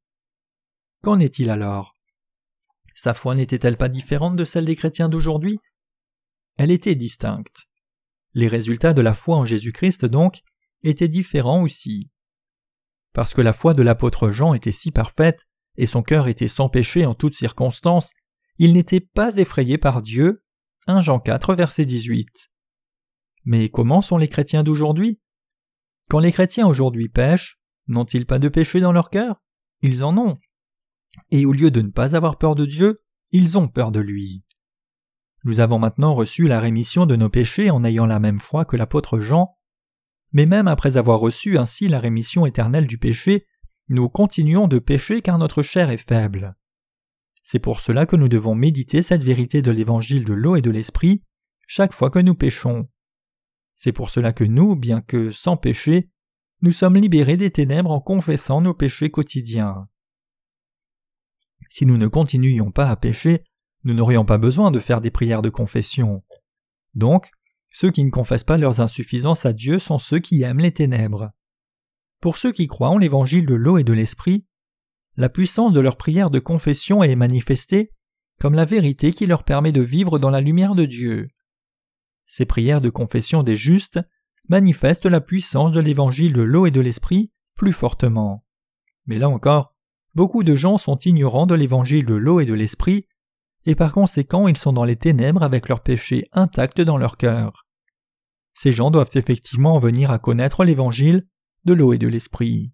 Qu'en est-il alors? Sa foi n'était-elle pas différente de celle des chrétiens d'aujourd'hui? Elle était distincte. Les résultats de la foi en Jésus-Christ donc étaient différents aussi. Parce que la foi de l'apôtre Jean était si parfaite, et son cœur était sans péché en toutes circonstances, ils n'étaient pas effrayés par Dieu. 1 Jean 4, verset 18. Mais comment sont les chrétiens d'aujourd'hui? Quand les chrétiens aujourd'hui pêchent, n'ont-ils pas de péché dans leur cœur? Ils en ont. Et au lieu de ne pas avoir peur de Dieu, ils ont peur de lui. Nous avons maintenant reçu la rémission de nos péchés en ayant la même foi que l'apôtre Jean, mais même après avoir reçu ainsi la rémission éternelle du péché, nous continuons de pécher car notre chair est faible. C'est pour cela que nous devons méditer cette vérité de l'évangile de l'eau et de l'esprit chaque fois que nous péchons. C'est pour cela que nous, bien que sans péché, nous sommes libérés des ténèbres en confessant nos péchés quotidiens. Si nous ne continuions pas à pécher, nous n'aurions pas besoin de faire des prières de confession. Donc, ceux qui ne confessent pas leurs insuffisances à Dieu sont ceux qui aiment les ténèbres. Pour ceux qui croient en l'évangile de l'eau et de l'esprit, la puissance de leur prière de confession est manifestée comme la vérité qui leur permet de vivre dans la lumière de Dieu. Ces prières de confession des justes manifestent la puissance de l'évangile de l'eau et de l'esprit plus fortement. Mais là encore, beaucoup de gens sont ignorants de l'évangile de l'eau et de l'esprit, et par conséquent ils sont dans les ténèbres avec leurs péchés intacts dans leur cœur. Ces gens doivent effectivement venir à connaître l'évangile de l'eau et de l'esprit.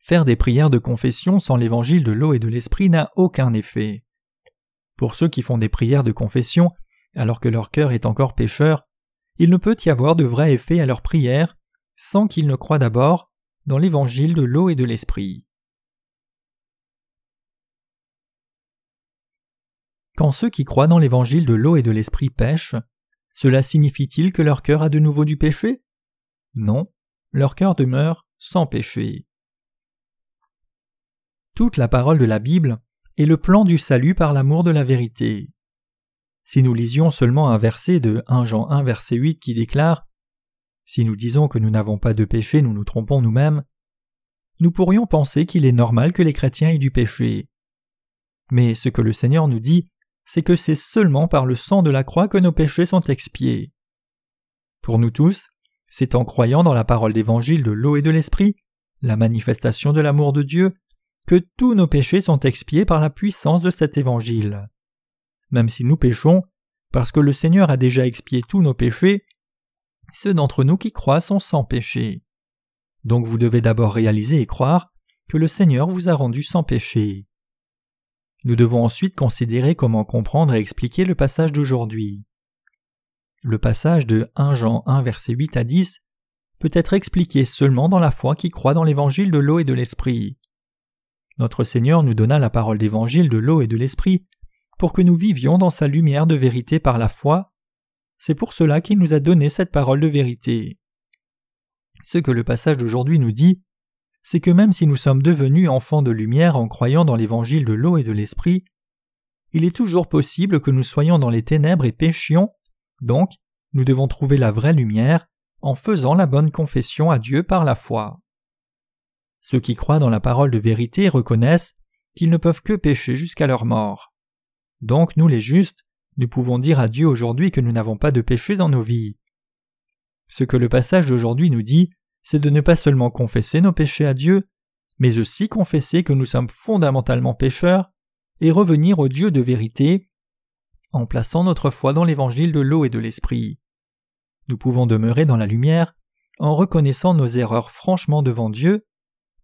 Faire des prières de confession sans l'évangile de l'eau et de l'esprit n'a aucun effet. Pour ceux qui font des prières de confession alors que leur cœur est encore pécheur, il ne peut y avoir de vrai effet à leur prière sans qu'ils ne croient d'abord dans l'évangile de l'eau et de l'esprit. Quand ceux qui croient dans l'évangile de l'eau et de l'esprit pêchent, cela signifie-t-il que leur cœur a de nouveau du péché? Non, leur cœur demeure sans péché. Toute la parole de la Bible est le plan du salut par l'amour de la vérité. Si nous lisions seulement un verset de 1 Jean 1 verset 8 qui déclare Si nous disons que nous n'avons pas de péché, nous nous trompons nous-mêmes, nous pourrions penser qu'il est normal que les chrétiens aient du péché. Mais ce que le Seigneur nous dit, c'est que c'est seulement par le sang de la croix que nos péchés sont expiés. Pour nous tous, c'est en croyant dans la parole d'évangile de l'eau et de l'esprit, la manifestation de l'amour de Dieu, que tous nos péchés sont expiés par la puissance de cet évangile. Même si nous péchons, parce que le Seigneur a déjà expié tous nos péchés, ceux d'entre nous qui croient sont sans péché. Donc vous devez d'abord réaliser et croire que le Seigneur vous a rendu sans péché. Nous devons ensuite considérer comment comprendre et expliquer le passage d'aujourd'hui. Le passage de 1 Jean 1 verset 8 à 10 peut être expliqué seulement dans la foi qui croit dans l'évangile de l'eau et de l'esprit. Notre Seigneur nous donna la parole d'évangile de l'eau et de l'esprit pour que nous vivions dans sa lumière de vérité par la foi. C'est pour cela qu'il nous a donné cette parole de vérité. Ce que le passage d'aujourd'hui nous dit, c'est que même si nous sommes devenus enfants de lumière en croyant dans l'évangile de l'eau et de l'esprit, il est toujours possible que nous soyons dans les ténèbres et péchions donc, nous devons trouver la vraie lumière en faisant la bonne confession à Dieu par la foi. Ceux qui croient dans la parole de vérité reconnaissent qu'ils ne peuvent que pécher jusqu'à leur mort. Donc nous les justes, nous pouvons dire à Dieu aujourd'hui que nous n'avons pas de péché dans nos vies. Ce que le passage d'aujourd'hui nous dit, c'est de ne pas seulement confesser nos péchés à Dieu, mais aussi confesser que nous sommes fondamentalement pécheurs et revenir au Dieu de vérité en plaçant notre foi dans l'évangile de l'eau et de l'esprit. Nous pouvons demeurer dans la lumière en reconnaissant nos erreurs franchement devant Dieu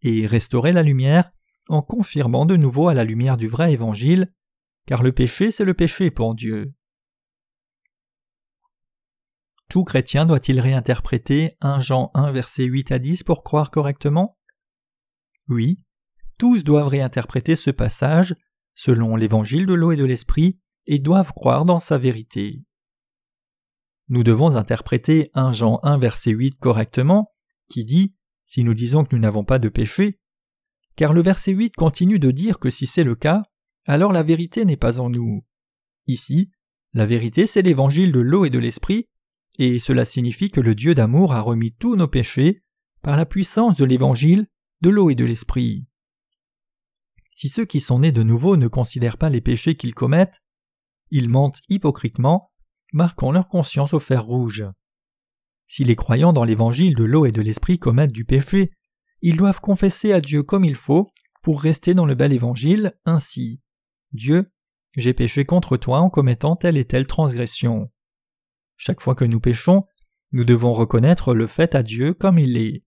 et restaurer la lumière en confirmant de nouveau à la lumière du vrai évangile, car le péché c'est le péché pour Dieu. Tout chrétien doit-il réinterpréter 1 Jean 1 verset 8 à 10 pour croire correctement? Oui, tous doivent réinterpréter ce passage selon l'évangile de l'eau et de l'esprit et doivent croire dans sa vérité. Nous devons interpréter 1 Jean 1 verset 8 correctement, qui dit Si nous disons que nous n'avons pas de péché, car le verset 8 continue de dire que si c'est le cas, alors la vérité n'est pas en nous. Ici, la vérité c'est l'évangile de l'eau et de l'esprit, et cela signifie que le Dieu d'amour a remis tous nos péchés par la puissance de l'évangile de l'eau et de l'esprit. Si ceux qui sont nés de nouveau ne considèrent pas les péchés qu'ils commettent, ils mentent hypocritement, marquant leur conscience au fer rouge. Si les croyants dans l'évangile de l'eau et de l'esprit commettent du péché, ils doivent confesser à Dieu comme il faut pour rester dans le bel évangile, ainsi Dieu, j'ai péché contre toi en commettant telle et telle transgression. Chaque fois que nous péchons, nous devons reconnaître le fait à Dieu comme il est.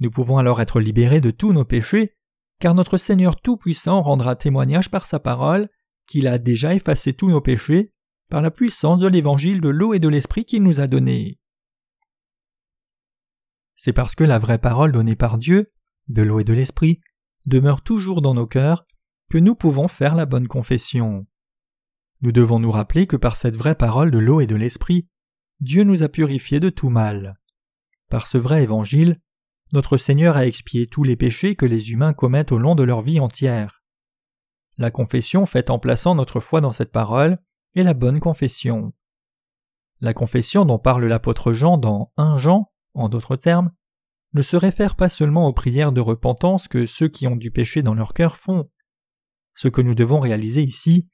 Nous pouvons alors être libérés de tous nos péchés, car notre Seigneur Tout-Puissant rendra témoignage par sa parole qu'il a déjà effacé tous nos péchés par la puissance de l'évangile de l'eau et de l'esprit qu'il nous a donné. C'est parce que la vraie parole donnée par Dieu, de l'eau et de l'esprit, demeure toujours dans nos cœurs que nous pouvons faire la bonne confession. Nous devons nous rappeler que par cette vraie parole de l'eau et de l'esprit, Dieu nous a purifiés de tout mal. Par ce vrai évangile, notre Seigneur a expié tous les péchés que les humains commettent au long de leur vie entière. La confession faite en plaçant notre foi dans cette parole est la bonne confession. La confession dont parle l'apôtre Jean dans 1 Jean, en d'autres termes, ne se réfère pas seulement aux prières de repentance que ceux qui ont du péché dans leur cœur font. Ce que nous devons réaliser ici,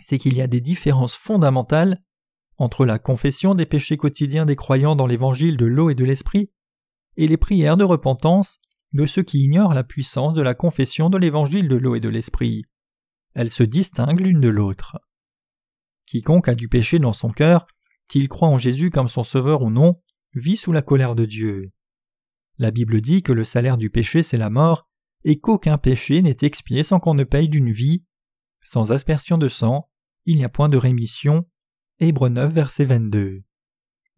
c'est qu'il y a des différences fondamentales entre la confession des péchés quotidiens des croyants dans l'évangile de l'eau et de l'esprit et les prières de repentance de ceux qui ignorent la puissance de la confession de l'évangile de l'eau et de l'esprit. Elles se distinguent l'une de l'autre. Quiconque a du péché dans son cœur, qu'il croit en Jésus comme son sauveur ou non, vit sous la colère de Dieu. La Bible dit que le salaire du péché c'est la mort, et qu'aucun péché n'est expié sans qu'on ne paye d'une vie. Sans aspersion de sang, il n'y a point de rémission. Hébreux 9, verset 22.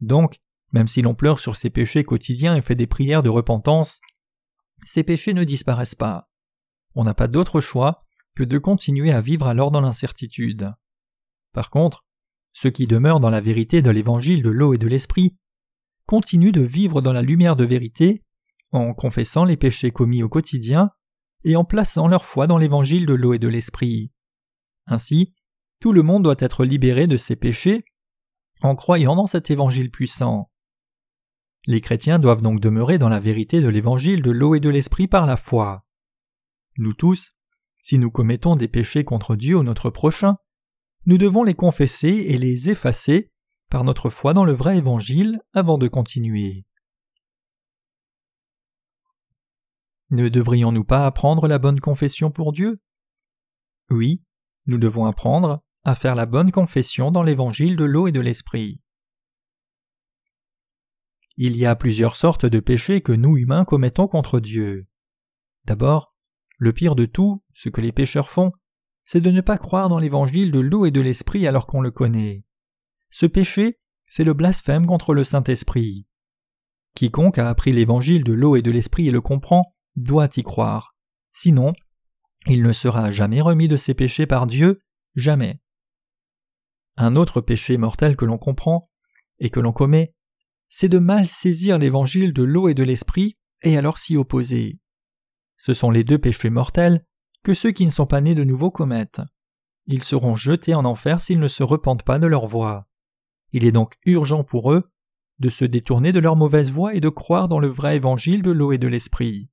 Donc, même si l'on pleure sur ses péchés quotidiens et fait des prières de repentance, ces péchés ne disparaissent pas. On n'a pas d'autre choix que de continuer à vivre alors dans l'incertitude. Par contre, ceux qui demeurent dans la vérité de l'évangile de l'eau et de l'esprit continuent de vivre dans la lumière de vérité en confessant les péchés commis au quotidien et en plaçant leur foi dans l'évangile de l'eau et de l'esprit. Ainsi, tout le monde doit être libéré de ses péchés en croyant dans cet évangile puissant. Les chrétiens doivent donc demeurer dans la vérité de l'évangile de l'eau et de l'esprit par la foi. Nous tous, si nous commettons des péchés contre Dieu ou notre prochain, nous devons les confesser et les effacer par notre foi dans le vrai évangile avant de continuer. Ne devrions-nous pas apprendre la bonne confession pour Dieu? Oui, nous devons apprendre à faire la bonne confession dans l'évangile de l'eau et de l'esprit. Il y a plusieurs sortes de péchés que nous humains commettons contre Dieu. D'abord, le pire de tout, ce que les pécheurs font, c'est de ne pas croire dans l'évangile de l'eau et de l'esprit alors qu'on le connaît. Ce péché, c'est le blasphème contre le Saint-Esprit. Quiconque a appris l'évangile de l'eau et de l'esprit et le comprend doit y croire. Sinon, il ne sera jamais remis de ses péchés par Dieu, jamais. Un autre péché mortel que l'on comprend et que l'on commet, c'est de mal saisir l'évangile de l'eau et de l'esprit et alors s'y opposer. Ce sont les deux péchés mortels que ceux qui ne sont pas nés de nouveau commettent. Ils seront jetés en enfer s'ils ne se repentent pas de leur voie. Il est donc urgent pour eux de se détourner de leur mauvaise voie et de croire dans le vrai évangile de l'eau et de l'esprit.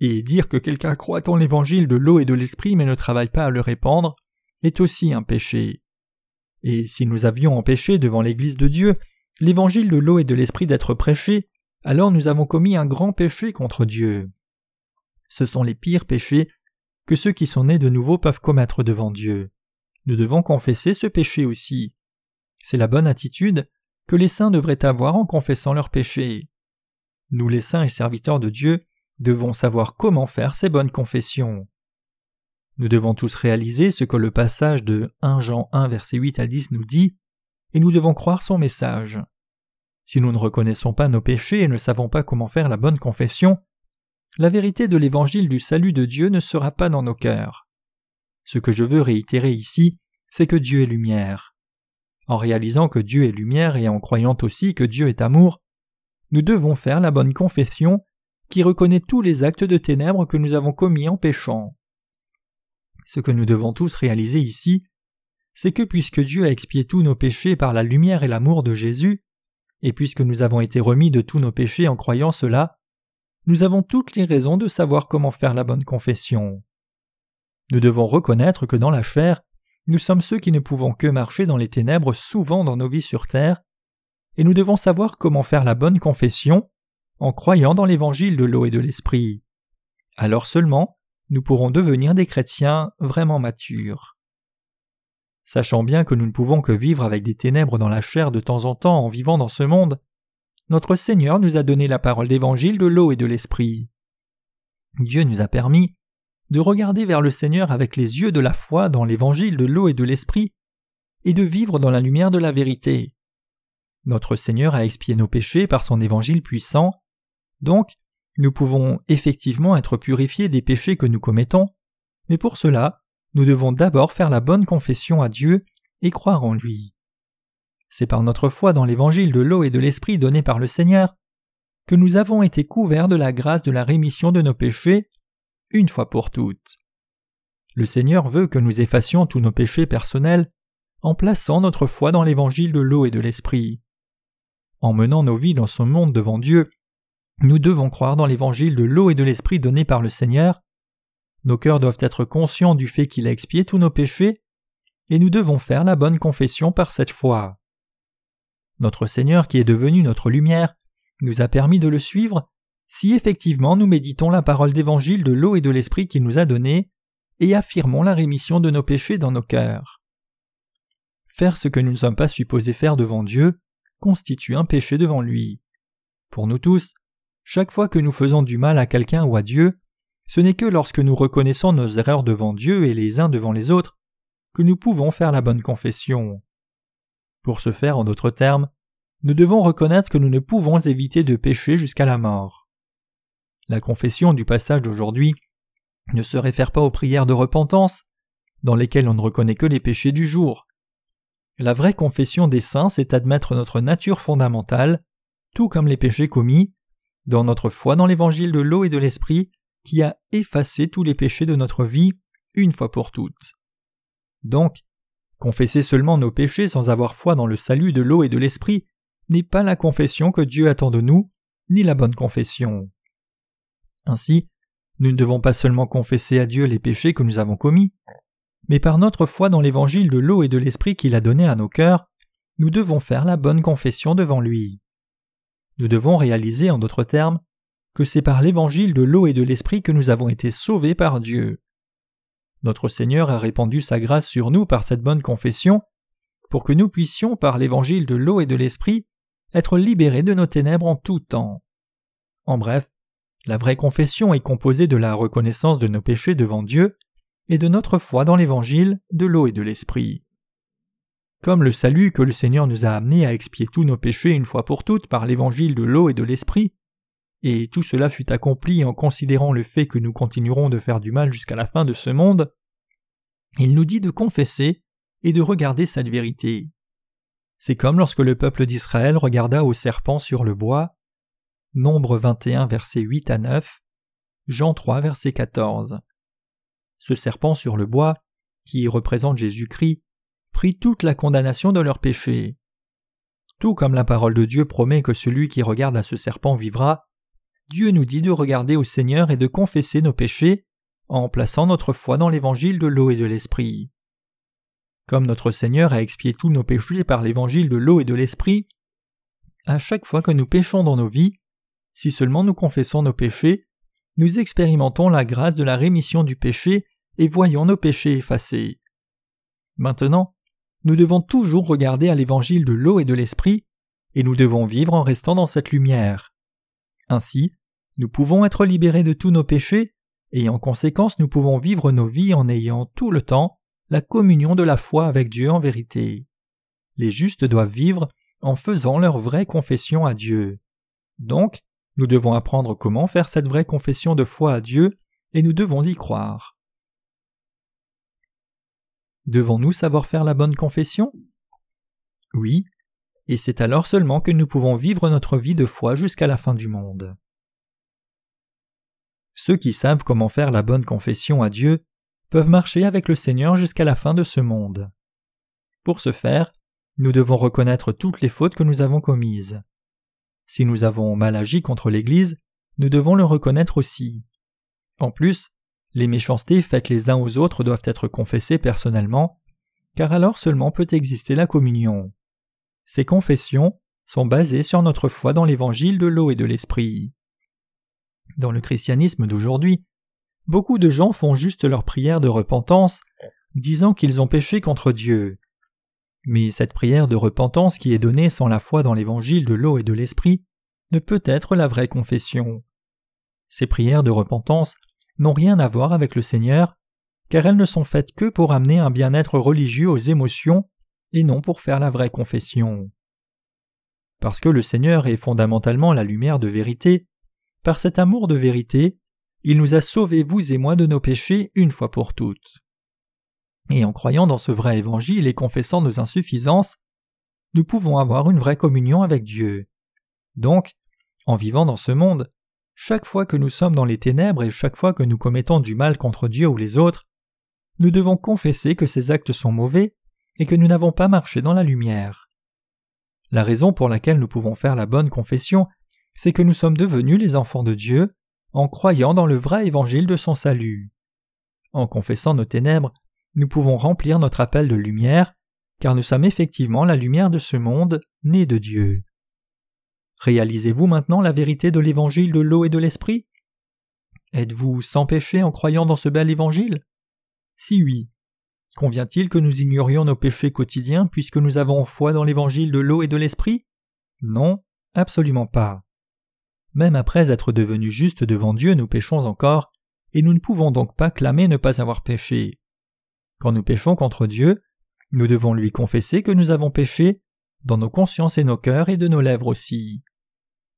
Et dire que quelqu'un croit en l'évangile de l'eau et de l'esprit mais ne travaille pas à le répandre est aussi un péché. Et si nous avions empêché devant l'Église de Dieu l'évangile de l'eau et de l'esprit d'être prêché, alors nous avons commis un grand péché contre Dieu. Ce sont les pires péchés que ceux qui sont nés de nouveau peuvent commettre devant Dieu. Nous devons confesser ce péché aussi. C'est la bonne attitude que les saints devraient avoir en confessant leurs péchés. Nous les saints et serviteurs de Dieu devons savoir comment faire ces bonnes confessions. Nous devons tous réaliser ce que le passage de 1 Jean 1 verset 8 à 10 nous dit et nous devons croire son message. Si nous ne reconnaissons pas nos péchés et ne savons pas comment faire la bonne confession, la vérité de l'évangile du salut de Dieu ne sera pas dans nos cœurs. Ce que je veux réitérer ici, c'est que Dieu est lumière. En réalisant que Dieu est lumière et en croyant aussi que Dieu est amour, nous devons faire la bonne confession qui reconnaît tous les actes de ténèbres que nous avons commis en péchant. Ce que nous devons tous réaliser ici, c'est que puisque Dieu a expié tous nos péchés par la lumière et l'amour de Jésus, et puisque nous avons été remis de tous nos péchés en croyant cela, nous avons toutes les raisons de savoir comment faire la bonne confession. Nous devons reconnaître que dans la chair, nous sommes ceux qui ne pouvons que marcher dans les ténèbres souvent dans nos vies sur terre, et nous devons savoir comment faire la bonne confession en croyant dans l'évangile de l'eau et de l'esprit. Alors seulement, nous pourrons devenir des chrétiens vraiment matures. Sachant bien que nous ne pouvons que vivre avec des ténèbres dans la chair de temps en temps en vivant dans ce monde, notre Seigneur nous a donné la parole d'évangile de l'eau et de l'esprit. Dieu nous a permis de regarder vers le Seigneur avec les yeux de la foi dans l'évangile de l'eau et de l'esprit, et de vivre dans la lumière de la vérité. Notre Seigneur a expié nos péchés par son évangile puissant, donc nous pouvons effectivement être purifiés des péchés que nous commettons, mais pour cela, nous devons d'abord faire la bonne confession à Dieu et croire en lui. C'est par notre foi dans l'évangile de l'eau et de l'esprit donné par le Seigneur que nous avons été couverts de la grâce de la rémission de nos péchés une fois pour toutes. Le Seigneur veut que nous effacions tous nos péchés personnels en plaçant notre foi dans l'évangile de l'eau et de l'esprit. En menant nos vies dans ce monde devant Dieu, nous devons croire dans l'évangile de l'eau et de l'esprit donné par le Seigneur. Nos cœurs doivent être conscients du fait qu'il a expié tous nos péchés, et nous devons faire la bonne confession par cette foi. Notre Seigneur qui est devenu notre lumière nous a permis de le suivre si effectivement nous méditons la parole d'évangile de l'eau et de l'esprit qu'il nous a donnée et affirmons la rémission de nos péchés dans nos cœurs. Faire ce que nous ne sommes pas supposés faire devant Dieu constitue un péché devant lui. Pour nous tous, chaque fois que nous faisons du mal à quelqu'un ou à Dieu, ce n'est que lorsque nous reconnaissons nos erreurs devant Dieu et les uns devant les autres que nous pouvons faire la bonne confession. Pour ce faire, en d'autres termes, nous devons reconnaître que nous ne pouvons éviter de pécher jusqu'à la mort. La confession du passage d'aujourd'hui ne se réfère pas aux prières de repentance, dans lesquelles on ne reconnaît que les péchés du jour. La vraie confession des saints, c'est admettre notre nature fondamentale, tout comme les péchés commis, dans notre foi dans l'évangile de l'eau et de l'esprit, qui a effacé tous les péchés de notre vie une fois pour toutes. Donc, confesser seulement nos péchés sans avoir foi dans le salut de l'eau et de l'esprit n'est pas la confession que Dieu attend de nous, ni la bonne confession. Ainsi, nous ne devons pas seulement confesser à Dieu les péchés que nous avons commis, mais par notre foi dans l'évangile de l'eau et de l'esprit qu'il a donné à nos cœurs, nous devons faire la bonne confession devant lui. Nous devons réaliser, en d'autres termes, que c'est par l'évangile de l'eau et de l'esprit que nous avons été sauvés par Dieu. Notre Seigneur a répandu sa grâce sur nous par cette bonne confession, pour que nous puissions, par l'évangile de l'eau et de l'esprit, être libérés de nos ténèbres en tout temps. En bref, la vraie confession est composée de la reconnaissance de nos péchés devant Dieu et de notre foi dans l'évangile de l'eau et de l'esprit. Comme le salut que le Seigneur nous a amené à expier tous nos péchés une fois pour toutes par l'évangile de l'eau et de l'esprit, et tout cela fut accompli en considérant le fait que nous continuerons de faire du mal jusqu'à la fin de ce monde, il nous dit de confesser et de regarder cette vérité. C'est comme lorsque le peuple d'Israël regarda au serpent sur le bois, Nombre 21, versets 8 à 9, Jean 3, verset 14. Ce serpent sur le bois, qui représente Jésus-Christ, prit toute la condamnation de leurs péchés. Tout comme la parole de Dieu promet que celui qui regarde à ce serpent vivra, Dieu nous dit de regarder au Seigneur et de confesser nos péchés en plaçant notre foi dans l'évangile de l'eau et de l'esprit. Comme notre Seigneur a expié tous nos péchés par l'évangile de l'eau et de l'esprit, à chaque fois que nous péchons dans nos vies, si seulement nous confessons nos péchés, nous expérimentons la grâce de la rémission du péché et voyons nos péchés effacés. Maintenant, nous devons toujours regarder à l'évangile de l'eau et de l'esprit, et nous devons vivre en restant dans cette lumière. Ainsi, nous pouvons être libérés de tous nos péchés, et en conséquence nous pouvons vivre nos vies en ayant tout le temps la communion de la foi avec Dieu en vérité. Les justes doivent vivre en faisant leur vraie confession à Dieu. Donc, nous devons apprendre comment faire cette vraie confession de foi à Dieu, et nous devons y croire. Devons-nous savoir faire la bonne confession? Oui, et c'est alors seulement que nous pouvons vivre notre vie de foi jusqu'à la fin du monde. Ceux qui savent comment faire la bonne confession à Dieu peuvent marcher avec le Seigneur jusqu'à la fin de ce monde. Pour ce faire, nous devons reconnaître toutes les fautes que nous avons commises. Si nous avons mal agi contre l'Église, nous devons le reconnaître aussi. En plus, les méchancetés faites les uns aux autres doivent être confessées personnellement, car alors seulement peut exister la communion. Ces confessions sont basées sur notre foi dans l'évangile de l'eau et de l'esprit. Dans le christianisme d'aujourd'hui, beaucoup de gens font juste leur prière de repentance, disant qu'ils ont péché contre Dieu. Mais cette prière de repentance qui est donnée sans la foi dans l'évangile de l'eau et de l'esprit ne peut être la vraie confession. Ces prières de repentance n'ont rien à voir avec le Seigneur, car elles ne sont faites que pour amener un bien-être religieux aux émotions et non pour faire la vraie confession. Parce que le Seigneur est fondamentalement la lumière de vérité, par cet amour de vérité, il nous a sauvés, vous et moi, de nos péchés une fois pour toutes. Et en croyant dans ce vrai évangile et confessant nos insuffisances, nous pouvons avoir une vraie communion avec Dieu. Donc, en vivant dans ce monde, chaque fois que nous sommes dans les ténèbres et chaque fois que nous commettons du mal contre Dieu ou les autres, nous devons confesser que ces actes sont mauvais et que nous n'avons pas marché dans la lumière. La raison pour laquelle nous pouvons faire la bonne confession, c'est que nous sommes devenus les enfants de Dieu en croyant dans le vrai évangile de son salut. En confessant nos ténèbres, nous pouvons remplir notre appel de lumière, car nous sommes effectivement la lumière de ce monde, né de Dieu. Réalisez-vous maintenant la vérité de l'évangile de l'eau et de l'esprit? Êtes-vous sans péché en croyant dans ce bel évangile? Si oui, convient-il que nous ignorions nos péchés quotidiens puisque nous avons foi dans l'évangile de l'eau et de l'esprit? Non, absolument pas. Même après être devenus justes devant Dieu, nous péchons encore, et nous ne pouvons donc pas clamer ne pas avoir péché. Quand nous péchons contre Dieu, nous devons lui confesser que nous avons péché, dans nos consciences et nos cœurs et de nos lèvres aussi.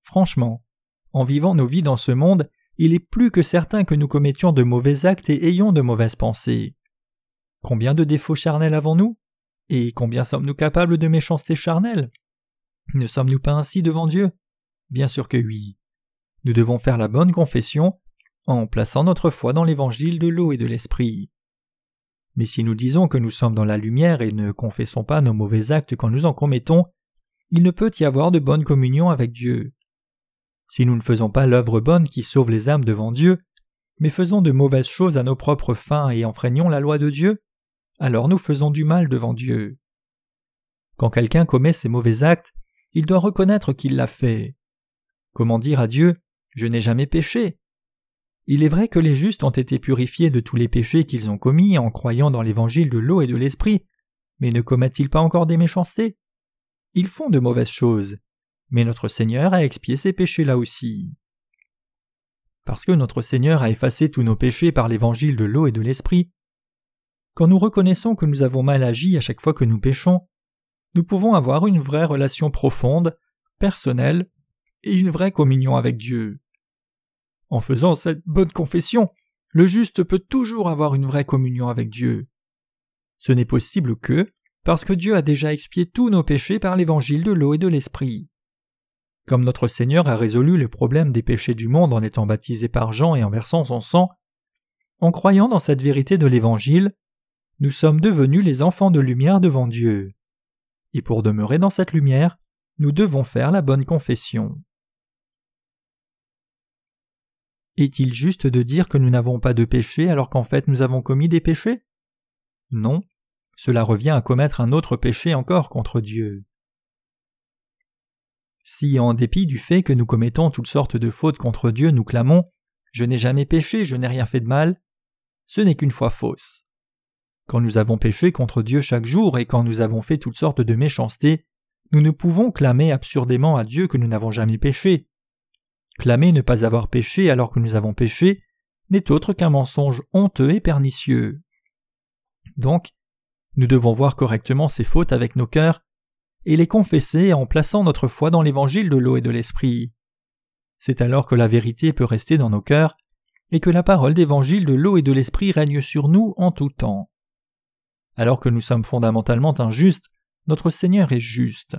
Franchement, en vivant nos vies dans ce monde, il est plus que certain que nous commettions de mauvais actes et ayons de mauvaises pensées. Combien de défauts charnels avons-nous? Et combien sommes-nous capables de méchanceté charnelle? Ne sommes-nous pas ainsi devant Dieu? Bien sûr que oui. Nous devons faire la bonne confession en plaçant notre foi dans l'évangile de l'eau et de l'esprit. Mais si nous disons que nous sommes dans la lumière et ne confessons pas nos mauvais actes quand nous en commettons, il ne peut y avoir de bonne communion avec Dieu. Si nous ne faisons pas l'œuvre bonne qui sauve les âmes devant Dieu, mais faisons de mauvaises choses à nos propres fins et enfreignons la loi de Dieu, alors nous faisons du mal devant Dieu. Quand quelqu'un commet ces mauvais actes, il doit reconnaître qu'il l'a fait. Comment dire à Dieu Je n'ai jamais péché Il est vrai que les justes ont été purifiés de tous les péchés qu'ils ont commis en croyant dans l'évangile de l'eau et de l'esprit, mais ne commettent-ils pas encore des méchancetés? Ils font de mauvaises choses, mais notre Seigneur a expié ces péchés-là aussi. Parce que notre Seigneur a effacé tous nos péchés par l'évangile de l'eau et de l'esprit, quand nous reconnaissons que nous avons mal agi à chaque fois que nous péchons, nous pouvons avoir une vraie relation profonde, personnelle, et une vraie communion avec Dieu. En faisant cette bonne confession, le juste peut toujours avoir une vraie communion avec Dieu. Ce n'est possible que parce que Dieu a déjà expié tous nos péchés par l'évangile de l'eau et de l'esprit. Comme notre Seigneur a résolu le problème des péchés du monde en étant baptisé par Jean et en versant son sang, en croyant dans cette vérité de l'Évangile, nous sommes devenus les enfants de lumière devant Dieu. Et pour demeurer dans cette lumière, nous devons faire la bonne confession. Est-il juste de dire que nous n'avons pas de péché alors qu'en fait nous avons commis des péchés? Non, cela revient à commettre un autre péché encore contre Dieu. Si, en dépit du fait que nous commettons toutes sortes de fautes contre Dieu, nous clamons Je n'ai jamais péché, je n'ai rien fait de mal, ce n'est qu'une foi fausse. Quand nous avons péché contre Dieu chaque jour et quand nous avons fait toutes sortes de méchancetés, nous ne pouvons clamer absurdément à Dieu que nous n'avons jamais péché. Clamer ne pas avoir péché alors que nous avons péché n'est autre qu'un mensonge honteux et pernicieux. Donc, nous devons voir correctement ces fautes avec nos cœurs et les confesser en plaçant notre foi dans l'évangile de l'eau et de l'esprit. C'est alors que la vérité peut rester dans nos cœurs et que la parole d'évangile de l'eau et de l'esprit règne sur nous en tout temps. Alors que nous sommes fondamentalement injustes, notre Seigneur est juste.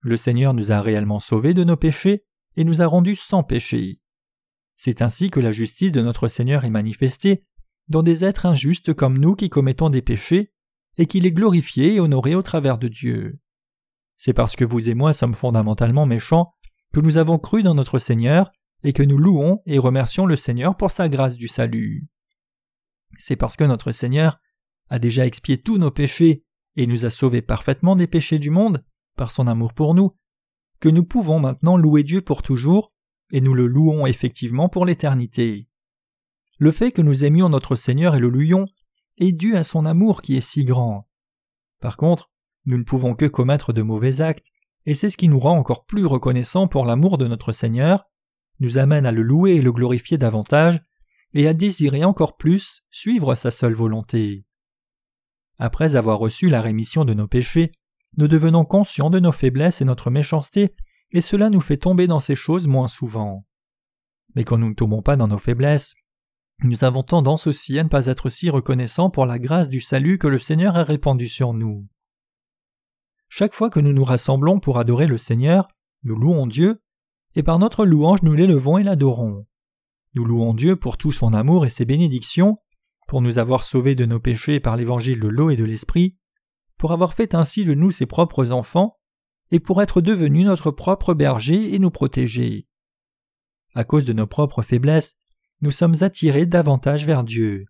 Le Seigneur nous a réellement sauvés de nos péchés et nous a rendus sans péché. C'est ainsi que la justice de notre Seigneur est manifestée dans des êtres injustes comme nous qui commettons des péchés et qu'il est glorifié et honoré au travers de Dieu. C'est parce que vous et moi sommes fondamentalement méchants que nous avons cru dans notre Seigneur et que nous louons et remercions le Seigneur pour sa grâce du salut. C'est parce que notre Seigneur a déjà expié tous nos péchés et nous a sauvés parfaitement des péchés du monde par son amour pour nous, que nous pouvons maintenant louer Dieu pour toujours, et nous le louons effectivement pour l'éternité. le fait que nous aimions notre Seigneur et le louions est dû à son amour qui est si grand. Par contre, nous ne pouvons que commettre de mauvais actes, et c'est ce qui nous rend encore plus reconnaissants pour l'amour de notre Seigneur, nous amène à le louer et le glorifier davantage, et à désirer encore plus suivre sa seule volonté. Après avoir reçu la rémission de nos péchés, nous devenons conscients de nos faiblesses et notre méchanceté, et cela nous fait tomber dans ces choses moins souvent. Mais quand nous ne tombons pas dans nos faiblesses, nous avons tendance aussi à ne pas être si reconnaissants pour la grâce du salut que le Seigneur a répandu sur nous. Chaque fois que nous nous rassemblons pour adorer le Seigneur, nous louons Dieu, et par notre louange nous l'élevons et l'adorons. Nous louons Dieu pour tout son amour et ses bénédictions, pour nous avoir sauvés de nos péchés par l'évangile de l'eau et de l'esprit, pour avoir fait ainsi de nous ses propres enfants, et pour être devenu notre propre berger et nous protéger. À cause de nos propres faiblesses, nous sommes attirés davantage vers Dieu.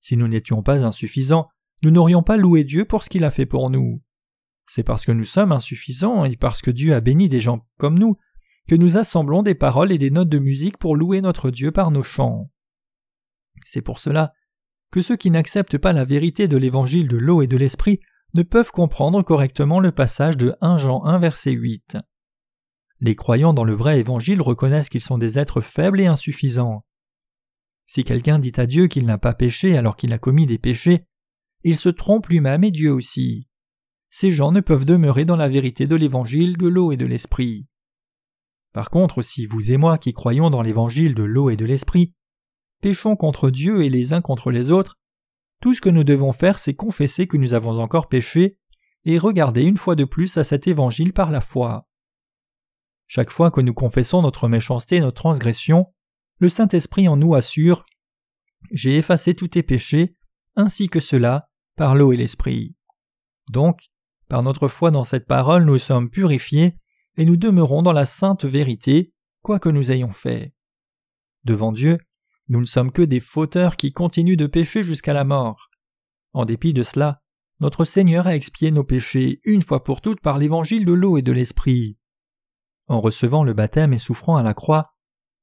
Si nous n'étions pas insuffisants, nous n'aurions pas loué Dieu pour ce qu'il a fait pour nous. C'est parce que nous sommes insuffisants et parce que Dieu a béni des gens comme nous que nous assemblons des paroles et des notes de musique pour louer notre Dieu par nos chants. C'est pour cela que ceux qui n'acceptent pas la vérité de l'évangile de l'eau et de l'esprit ne peuvent comprendre correctement le passage de 1 Jean 1 verset 8. Les croyants dans le vrai évangile reconnaissent qu'ils sont des êtres faibles et insuffisants. Si quelqu'un dit à Dieu qu'il n'a pas péché alors qu'il a commis des péchés, il se trompe lui-même et Dieu aussi ces gens ne peuvent demeurer dans la vérité de l'évangile de l'eau et de l'esprit. Par contre, si vous et moi qui croyons dans l'évangile de l'eau et de l'esprit, péchons contre Dieu et les uns contre les autres, tout ce que nous devons faire, c'est confesser que nous avons encore péché et regarder une fois de plus à cet évangile par la foi. Chaque fois que nous confessons notre méchanceté et notre transgression, le Saint-Esprit en nous assure J'ai effacé tous tes péchés, ainsi que cela, par l'eau et l'esprit. Donc, par notre foi dans cette parole, nous sommes purifiés et nous demeurons dans la sainte vérité, quoi que nous ayons fait. Devant Dieu, nous ne sommes que des fauteurs qui continuent de pécher jusqu'à la mort. En dépit de cela, notre Seigneur a expié nos péchés une fois pour toutes par l'évangile de l'eau et de l'esprit. En recevant le baptême et souffrant à la croix,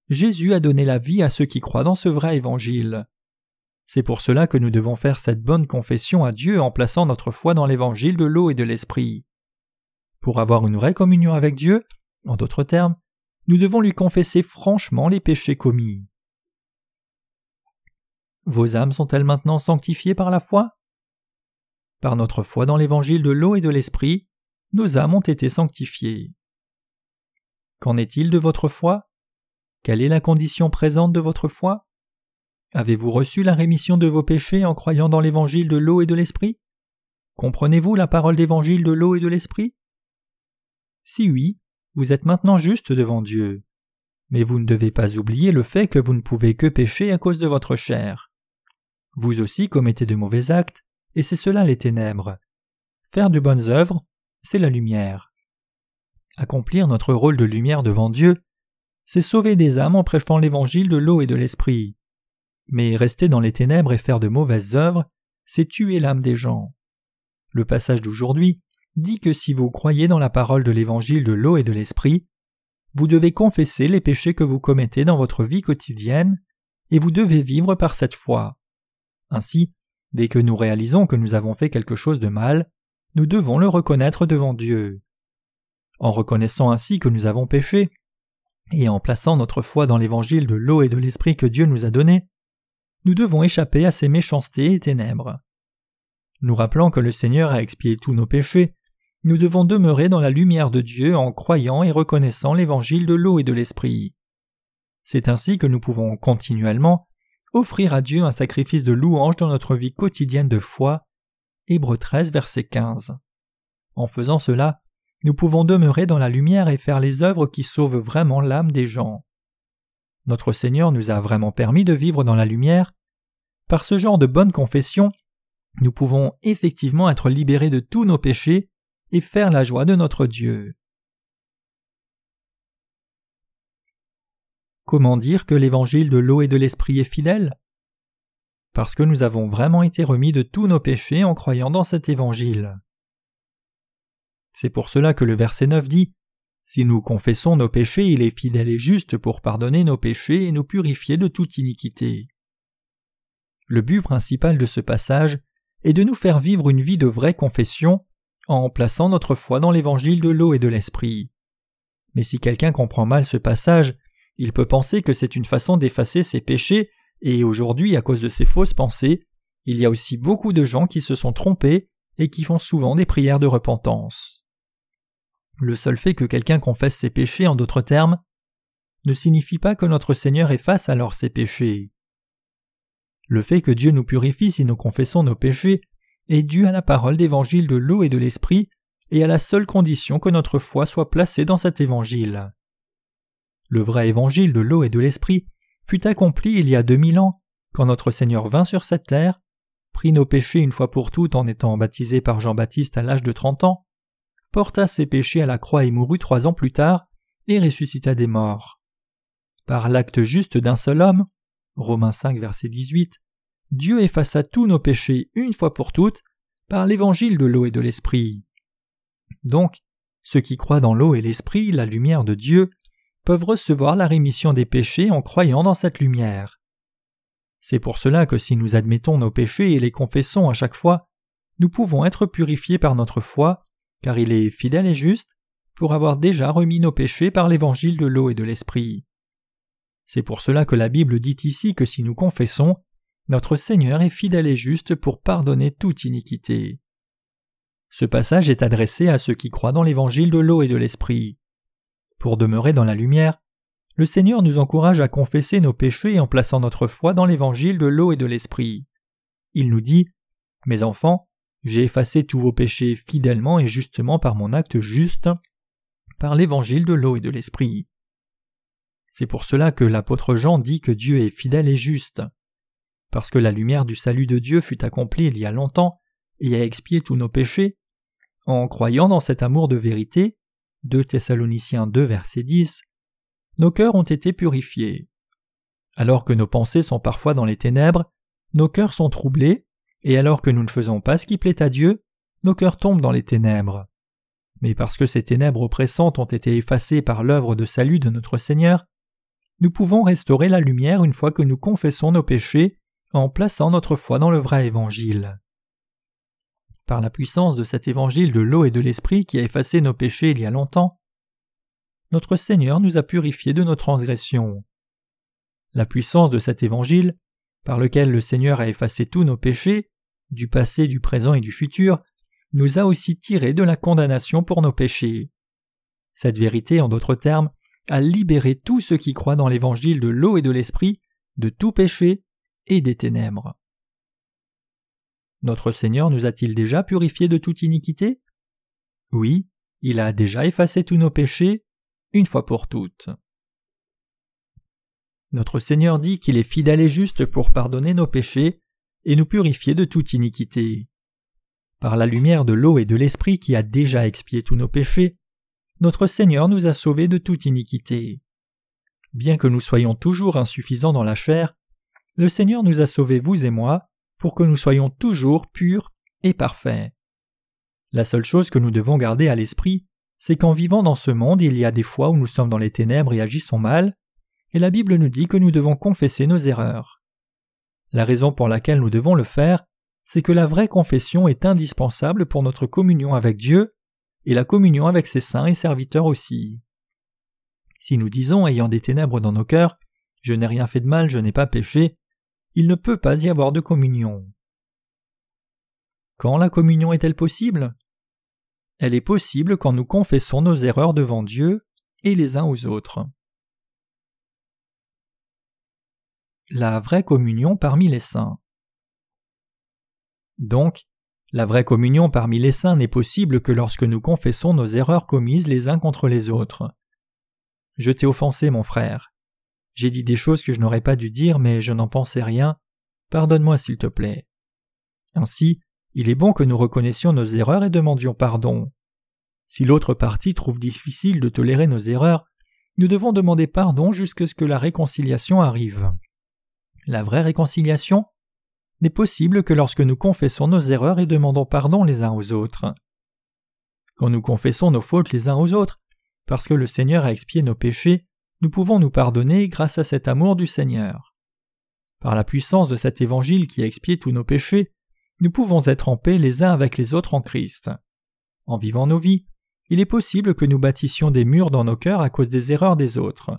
Jésus a donné la vie à ceux qui croient dans ce vrai évangile. C'est pour cela que nous devons faire cette bonne confession à Dieu en plaçant notre foi dans l'évangile de l'eau et de l'esprit. Pour avoir une vraie communion avec Dieu, en d'autres termes, nous devons lui confesser franchement les péchés commis. Vos âmes sont-elles maintenant sanctifiées par la foi? Par notre foi dans l'évangile de l'eau et de l'esprit, nos âmes ont été sanctifiées. Qu'en est-il de votre foi? Quelle est la condition présente de votre foi? Avez-vous reçu la rémission de vos péchés en croyant dans l'évangile de l'eau et de l'esprit? Comprenez-vous la parole d'évangile de l'eau et de l'esprit? Si oui, vous êtes maintenant juste devant Dieu. Mais vous ne devez pas oublier le fait que vous ne pouvez que pécher à cause de votre chair. Vous aussi commettez de mauvais actes, et c'est cela les ténèbres. Faire de bonnes œuvres, c'est la lumière. Accomplir notre rôle de lumière devant Dieu, c'est sauver des âmes en prêchant l'évangile de l'eau et de l'esprit. Mais rester dans les ténèbres et faire de mauvaises œuvres, c'est tuer l'âme des gens. Le passage d'aujourd'hui dit que si vous croyez dans la parole de l'évangile de l'eau et de l'esprit, vous devez confesser les péchés que vous commettez dans votre vie quotidienne, et vous devez vivre par cette foi. Ainsi, dès que nous réalisons que nous avons fait quelque chose de mal, nous devons le reconnaître devant Dieu. En reconnaissant ainsi que nous avons péché, et en plaçant notre foi dans l'évangile de l'eau et de l'esprit que Dieu nous a donné, nous devons échapper à ces méchancetés et ténèbres. Nous rappelant que le Seigneur a expié tous nos péchés, nous devons demeurer dans la lumière de Dieu en croyant et reconnaissant l'évangile de l'eau et de l'esprit. C'est ainsi que nous pouvons continuellement offrir à Dieu un sacrifice de louange dans notre vie quotidienne de foi. Hébreux 13, verset 15. En faisant cela, nous pouvons demeurer dans la lumière et faire les œuvres qui sauvent vraiment l'âme des gens. Notre Seigneur nous a vraiment permis de vivre dans la lumière. Par ce genre de bonne confession, nous pouvons effectivement être libérés de tous nos péchés et faire la joie de notre Dieu. Comment dire que l'évangile de l'eau et de l'esprit est fidèle? Parce que nous avons vraiment été remis de tous nos péchés en croyant dans cet évangile. C'est pour cela que le verset 9 dit si nous confessons nos péchés, il est fidèle et juste pour pardonner nos péchés et nous purifier de toute iniquité. Le but principal de ce passage est de nous faire vivre une vie de vraie confession en plaçant notre foi dans l'évangile de l'eau et de l'esprit. Mais si quelqu'un comprend mal ce passage, il peut penser que c'est une façon d'effacer ses péchés, et aujourd'hui, à cause de ces fausses pensées, il y a aussi beaucoup de gens qui se sont trompés et qui font souvent des prières de repentance. Le seul fait que quelqu'un confesse ses péchés, en d'autres termes, ne signifie pas que notre Seigneur efface alors ses péchés. Le fait que Dieu nous purifie si nous confessons nos péchés est dû à la parole d'évangile de l'eau et de l'esprit et à la seule condition que notre foi soit placée dans cet évangile. Le vrai évangile de l'eau et de l'esprit fut accompli il y a deux mille ans, quand notre Seigneur vint sur cette terre, prit nos péchés une fois pour toutes en étant baptisé par Jean-Baptiste à l'âge de trente ans, porta ses péchés à la croix et mourut trois ans plus tard, et ressuscita des morts. Par l'acte juste d'un seul homme, Romains 5 verset 18, Dieu effaça tous nos péchés une fois pour toutes par l'évangile de l'eau et de l'esprit. Donc, ceux qui croient dans l'eau et l'esprit, la lumière de Dieu, peuvent recevoir la rémission des péchés en croyant dans cette lumière. C'est pour cela que si nous admettons nos péchés et les confessons à chaque fois, nous pouvons être purifiés par notre foi, car il est fidèle et juste, pour avoir déjà remis nos péchés par l'évangile de l'eau et de l'esprit. C'est pour cela que la Bible dit ici que si nous confessons, notre Seigneur est fidèle et juste pour pardonner toute iniquité. Ce passage est adressé à ceux qui croient dans l'évangile de l'eau et de l'esprit. Pour demeurer dans la lumière, le Seigneur nous encourage à confesser nos péchés en plaçant notre foi dans l'évangile de l'eau et de l'esprit. Il nous dit Mes enfants, j'ai effacé tous vos péchés fidèlement et justement par mon acte juste, par l'évangile de l'eau et de l'esprit. C'est pour cela que l'apôtre Jean dit que Dieu est fidèle et juste. Parce que la lumière du salut de Dieu fut accomplie il y a longtemps et a expié tous nos péchés, en croyant dans cet amour de vérité, 2 Thessaloniciens 2 verset 10, nos cœurs ont été purifiés. Alors que nos pensées sont parfois dans les ténèbres, nos cœurs sont troublés, et alors que nous ne faisons pas ce qui plaît à Dieu, nos cœurs tombent dans les ténèbres. Mais parce que ces ténèbres oppressantes ont été effacées par l'œuvre de salut de notre Seigneur, nous pouvons restaurer la lumière une fois que nous confessons nos péchés en plaçant notre foi dans le vrai évangile. Par la puissance de cet évangile de l'eau et de l'esprit qui a effacé nos péchés il y a longtemps, notre Seigneur nous a purifiés de nos transgressions. La puissance de cet évangile, par lequel le Seigneur a effacé tous nos péchés, du passé, du présent et du futur, nous a aussi tirés de la condamnation pour nos péchés. Cette vérité, en d'autres termes, a libéré tous ceux qui croient dans l'évangile de l'eau et de l'esprit de tout péché et des ténèbres. Notre Seigneur nous a-t-il déjà purifiés de toute iniquité? Oui, il a déjà effacé tous nos péchés, une fois pour toutes. Notre Seigneur dit qu'il est fidèle et juste pour pardonner nos péchés et nous purifier de toute iniquité. Par la lumière de l'eau et de l'Esprit qui a déjà expié tous nos péchés, notre Seigneur nous a sauvés de toute iniquité. Bien que nous soyons toujours insuffisants dans la chair, le Seigneur nous a sauvés, vous et moi, pour que nous soyons toujours purs et parfaits. La seule chose que nous devons garder à l'esprit, c'est qu'en vivant dans ce monde, il y a des fois où nous sommes dans les ténèbres et agissons mal, et la Bible nous dit que nous devons confesser nos erreurs. La raison pour laquelle nous devons le faire, c'est que la vraie confession est indispensable pour notre communion avec Dieu et la communion avec ses saints et serviteurs aussi. Si nous disons, ayant des ténèbres dans nos cœurs, Je n'ai rien fait de mal, je n'ai pas péché, il ne peut pas y avoir de communion. Quand la communion est-elle possible? Elle est possible quand nous confessons nos erreurs devant Dieu et les uns aux autres. La vraie communion parmi les saints. Donc, la vraie communion parmi les saints n'est possible que lorsque nous confessons nos erreurs commises les uns contre les autres. Je t'ai offensé, mon frère. J'ai dit des choses que je n'aurais pas dû dire, mais je n'en pensais rien. Pardonne-moi, s'il te plaît. Ainsi, il est bon que nous reconnaissions nos erreurs et demandions pardon. Si l'autre partie trouve difficile de tolérer nos erreurs, nous devons demander pardon jusqu'à ce que la réconciliation arrive. La vraie réconciliation n'est possible que lorsque nous confessons nos erreurs et demandons pardon les uns aux autres. Quand nous confessons nos fautes les uns aux autres, parce que le Seigneur a expié nos péchés, nous pouvons nous pardonner grâce à cet amour du Seigneur. Par la puissance de cet évangile qui a expié tous nos péchés, nous pouvons être en paix les uns avec les autres en Christ. En vivant nos vies, il est possible que nous bâtissions des murs dans nos cœurs à cause des erreurs des autres.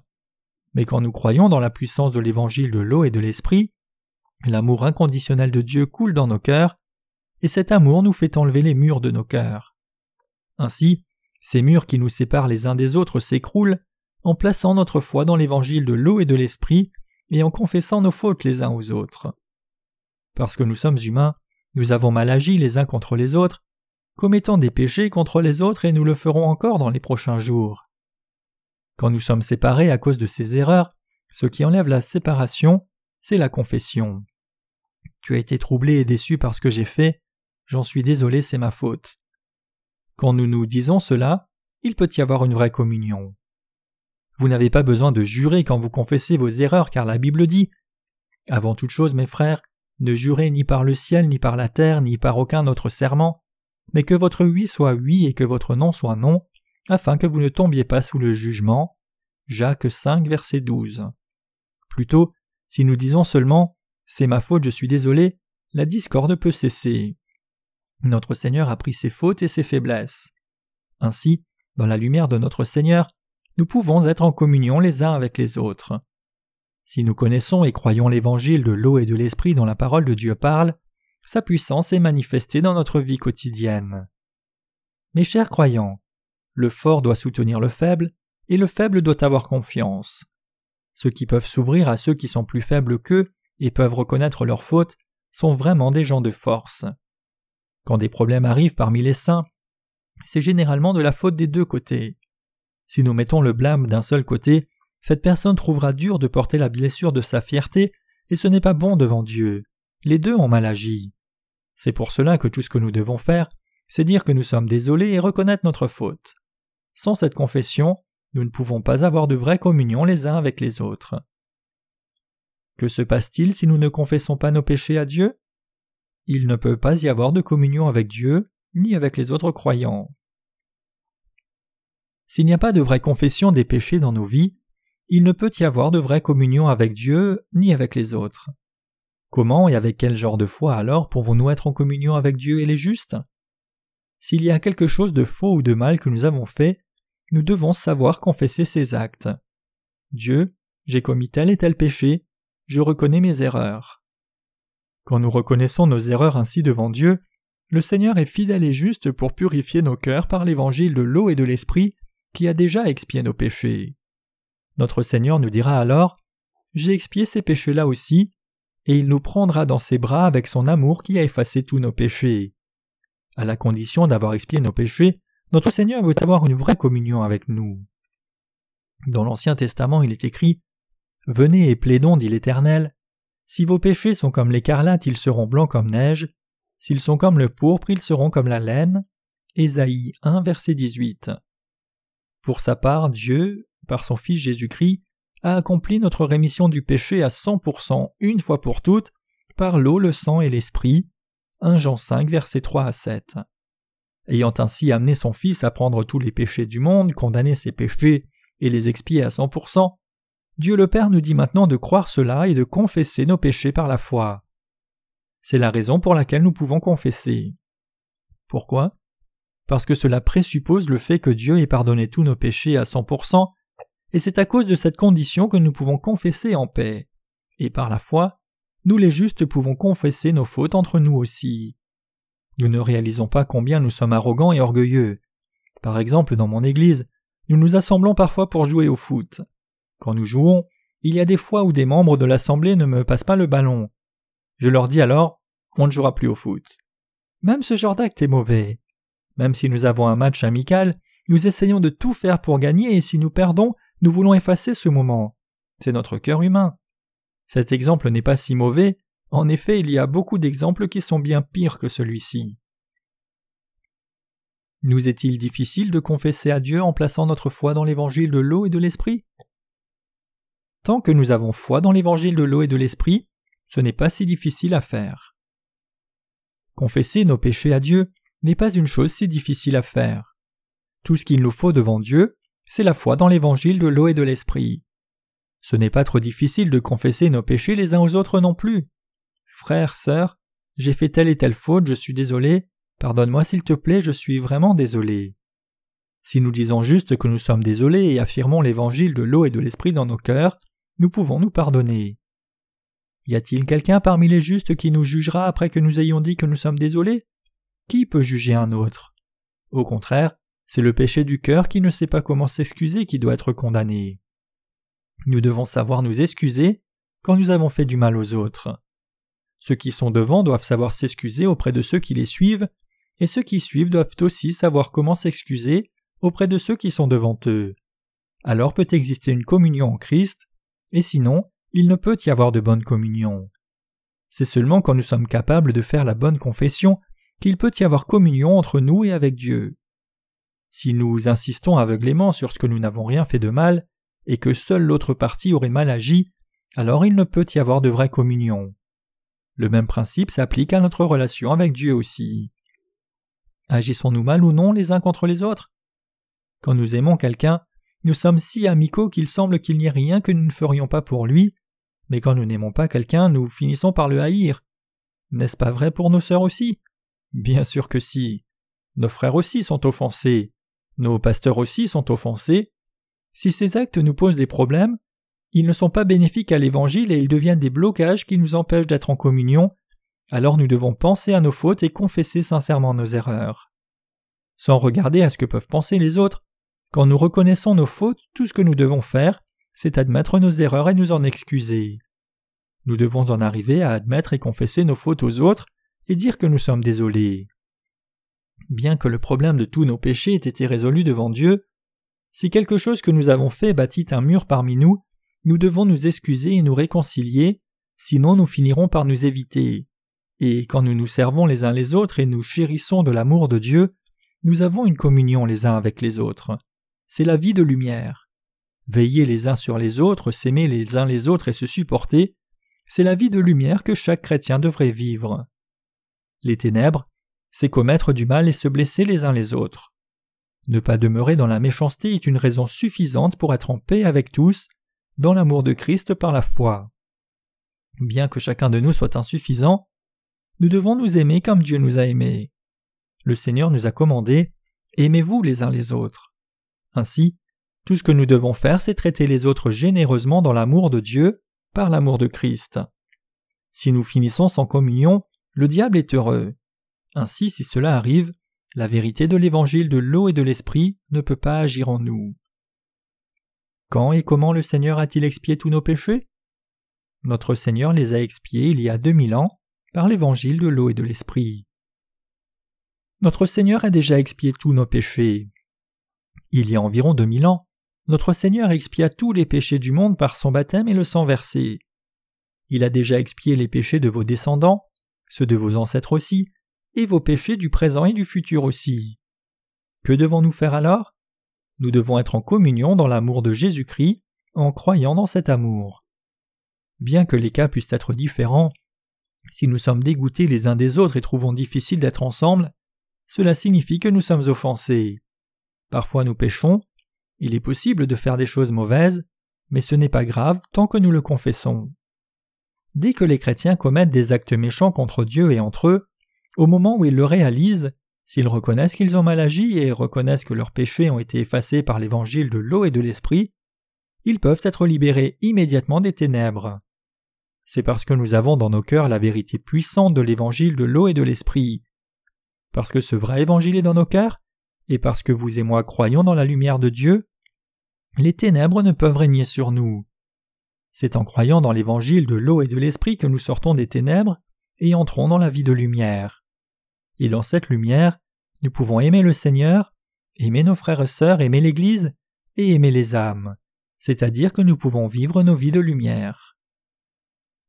Mais quand nous croyons dans la puissance de l'évangile de l'eau et de l'esprit, l'amour inconditionnel de Dieu coule dans nos cœurs, et cet amour nous fait enlever les murs de nos cœurs. Ainsi, ces murs qui nous séparent les uns des autres s'écroulent en plaçant notre foi dans l'évangile de l'eau et de l'esprit et en confessant nos fautes les uns aux autres. Parce que nous sommes humains, nous avons mal agi les uns contre les autres, commettant des péchés contre les autres et nous le ferons encore dans les prochains jours. Quand nous sommes séparés à cause de ces erreurs, ce qui enlève la séparation, c'est la confession. Tu as été troublé et déçu par ce que j'ai fait, j'en suis désolé, c'est ma faute. Quand nous nous disons cela, il peut y avoir une vraie communion. Vous n'avez pas besoin de jurer quand vous confessez vos erreurs car la Bible dit Avant toute chose, mes frères, ne jurez ni par le ciel, ni par la terre, ni par aucun autre serment, mais que votre oui soit oui et que votre non soit non, afin que vous ne tombiez pas sous le jugement. Jacques 5, verset 12. Plutôt, si nous disons seulement C'est ma faute, je suis désolé, la discorde peut cesser. Notre Seigneur a pris ses fautes et ses faiblesses. Ainsi, dans la lumière de notre Seigneur, nous pouvons être en communion les uns avec les autres. Si nous connaissons et croyons l'évangile de l'eau et de l'esprit dont la parole de Dieu parle, sa puissance est manifestée dans notre vie quotidienne. Mes chers croyants, le fort doit soutenir le faible, et le faible doit avoir confiance. Ceux qui peuvent s'ouvrir à ceux qui sont plus faibles qu'eux et peuvent reconnaître leurs fautes sont vraiment des gens de force. Quand des problèmes arrivent parmi les saints, c'est généralement de la faute des deux côtés. Si nous mettons le blâme d'un seul côté, cette personne trouvera dur de porter la blessure de sa fierté, et ce n'est pas bon devant Dieu. Les deux ont mal agi. C'est pour cela que tout ce que nous devons faire, c'est dire que nous sommes désolés et reconnaître notre faute. Sans cette confession, nous ne pouvons pas avoir de vraie communion les uns avec les autres. Que se passe-t-il si nous ne confessons pas nos péchés à Dieu? Il ne peut pas y avoir de communion avec Dieu, ni avec les autres croyants. S'il n'y a pas de vraie confession des péchés dans nos vies, il ne peut y avoir de vraie communion avec Dieu ni avec les autres. Comment et avec quel genre de foi alors pouvons-nous être en communion avec Dieu et les justes? S'il y a quelque chose de faux ou de mal que nous avons fait, nous devons savoir confesser ces actes. Dieu, j'ai commis tel et tel péché, je reconnais mes erreurs. Quand nous reconnaissons nos erreurs ainsi devant Dieu, le Seigneur est fidèle et juste pour purifier nos cœurs par l'évangile de l'eau et de l'esprit qui a déjà expié nos péchés. Notre Seigneur nous dira alors J'ai expié ces péchés-là aussi, et il nous prendra dans ses bras avec son amour qui a effacé tous nos péchés. À la condition d'avoir expié nos péchés, notre Seigneur veut avoir une vraie communion avec nous. Dans l'Ancien Testament, il est écrit Venez et plaidons, dit l'Éternel. Si vos péchés sont comme l'écarlate, ils seront blancs comme neige. S'ils sont comme le pourpre, ils seront comme la laine. Ésaïe 1, verset 18. Pour sa part, Dieu, par son Fils Jésus-Christ, a accompli notre rémission du péché à 100% une fois pour toutes, par l'eau, le sang et l'esprit. 1 Jean 5, versets 3 à 7. Ayant ainsi amené son Fils à prendre tous les péchés du monde, condamner ses péchés et les expier à 100%, Dieu le Père nous dit maintenant de croire cela et de confesser nos péchés par la foi. C'est la raison pour laquelle nous pouvons confesser. Pourquoi? Parce que cela présuppose le fait que Dieu ait pardonné tous nos péchés à 100%, et c'est à cause de cette condition que nous pouvons confesser en paix. Et par la foi, nous les justes pouvons confesser nos fautes entre nous aussi. Nous ne réalisons pas combien nous sommes arrogants et orgueilleux. Par exemple, dans mon église, nous nous assemblons parfois pour jouer au foot. Quand nous jouons, il y a des fois où des membres de l'assemblée ne me passent pas le ballon. Je leur dis alors on ne jouera plus au foot. Même ce genre d'acte est mauvais. Même si nous avons un match amical, nous essayons de tout faire pour gagner et si nous perdons, nous voulons effacer ce moment. C'est notre cœur humain. Cet exemple n'est pas si mauvais, en effet il y a beaucoup d'exemples qui sont bien pires que celui-ci. Nous est-il difficile de confesser à Dieu en plaçant notre foi dans l'évangile de l'eau et de l'esprit? Tant que nous avons foi dans l'évangile de l'eau et de l'esprit, ce n'est pas si difficile à faire. Confesser nos péchés à Dieu n'est pas une chose si difficile à faire. Tout ce qu'il nous faut devant Dieu, c'est la foi dans l'évangile de l'eau et de l'esprit. Ce n'est pas trop difficile de confesser nos péchés les uns aux autres non plus. Frère, sœur, j'ai fait telle et telle faute, je suis désolé, pardonne-moi s'il te plaît, je suis vraiment désolé. Si nous disons juste que nous sommes désolés et affirmons l'évangile de l'eau et de l'esprit dans nos cœurs, nous pouvons nous pardonner. Y a-t-il quelqu'un parmi les justes qui nous jugera après que nous ayons dit que nous sommes désolés? Qui peut juger un autre? Au contraire, c'est le péché du cœur qui ne sait pas comment s'excuser qui doit être condamné. Nous devons savoir nous excuser quand nous avons fait du mal aux autres. Ceux qui sont devant doivent savoir s'excuser auprès de ceux qui les suivent, et ceux qui suivent doivent aussi savoir comment s'excuser auprès de ceux qui sont devant eux. Alors peut exister une communion en Christ, et sinon, il ne peut y avoir de bonne communion. C'est seulement quand nous sommes capables de faire la bonne confession qu'il peut y avoir communion entre nous et avec Dieu. Si nous insistons aveuglément sur ce que nous n'avons rien fait de mal, et que seule l'autre partie aurait mal agi, alors il ne peut y avoir de vraie communion. Le même principe s'applique à notre relation avec Dieu aussi. Agissons-nous mal ou non les uns contre les autres? Quand nous aimons quelqu'un, nous sommes si amicaux qu'il semble qu'il n'y ait rien que nous ne ferions pas pour lui, mais quand nous n'aimons pas quelqu'un, nous finissons par le haïr. N'est-ce pas vrai pour nos sœurs aussi? Bien sûr que si. Nos frères aussi sont offensés. Nos pasteurs aussi sont offensés. Si ces actes nous posent des problèmes, ils ne sont pas bénéfiques à l'Évangile et ils deviennent des blocages qui nous empêchent d'être en communion, alors nous devons penser à nos fautes et confesser sincèrement nos erreurs. Sans regarder à ce que peuvent penser les autres, quand nous reconnaissons nos fautes, tout ce que nous devons faire, c'est admettre nos erreurs et nous en excuser. Nous devons en arriver à admettre et confesser nos fautes aux autres et dire que nous sommes désolés. Bien que le problème de tous nos péchés ait été résolu devant Dieu, si quelque chose que nous avons fait bâtit un mur parmi nous, nous devons nous excuser et nous réconcilier, sinon nous finirons par nous éviter. Et quand nous nous servons les uns les autres et nous chérissons de l'amour de Dieu, nous avons une communion les uns avec les autres. C'est la vie de lumière. Veiller les uns sur les autres, s'aimer les uns les autres et se supporter, c'est la vie de lumière que chaque chrétien devrait vivre. Les ténèbres, c'est commettre du mal et se blesser les uns les autres. Ne pas demeurer dans la méchanceté est une raison suffisante pour être en paix avec tous, dans l'amour de Christ par la foi. Bien que chacun de nous soit insuffisant, nous devons nous aimer comme Dieu nous a aimés. Le Seigneur nous a commandé Aimez-vous les uns les autres. Ainsi, tout ce que nous devons faire, c'est traiter les autres généreusement dans l'amour de Dieu, par l'amour de Christ. Si nous finissons sans communion, le diable est heureux. Ainsi, si cela arrive, la vérité de l'évangile de l'eau et de l'esprit ne peut pas agir en nous. Quand et comment le Seigneur a-t-il expié tous nos péchés? Notre Seigneur les a expiés il y a deux mille ans par l'évangile de l'eau et de l'esprit. Notre Seigneur a déjà expié tous nos péchés. Il y a environ deux mille ans, notre Seigneur expia tous les péchés du monde par son baptême et le sang versé. Il a déjà expié les péchés de vos descendants, ceux de vos ancêtres aussi, et vos péchés du présent et du futur aussi. Que devons-nous faire alors? Nous devons être en communion dans l'amour de Jésus-Christ, en croyant dans cet amour. Bien que les cas puissent être différents, si nous sommes dégoûtés les uns des autres et trouvons difficile d'être ensemble, cela signifie que nous sommes offensés. Parfois nous péchons, il est possible de faire des choses mauvaises, mais ce n'est pas grave tant que nous le confessons. Dès que les chrétiens commettent des actes méchants contre Dieu et entre eux, au moment où ils le réalisent, s'ils reconnaissent qu'ils ont mal agi et reconnaissent que leurs péchés ont été effacés par l'évangile de l'eau et de l'esprit, ils peuvent être libérés immédiatement des ténèbres. C'est parce que nous avons dans nos cœurs la vérité puissante de l'évangile de l'eau et de l'esprit. Parce que ce vrai évangile est dans nos cœurs, et parce que vous et moi croyons dans la lumière de Dieu, les ténèbres ne peuvent régner sur nous. C'est en croyant dans l'évangile de l'eau et de l'esprit que nous sortons des ténèbres et entrons dans la vie de lumière. Et dans cette lumière, nous pouvons aimer le Seigneur, aimer nos frères et sœurs, aimer l'Église et aimer les âmes, c'est-à-dire que nous pouvons vivre nos vies de lumière.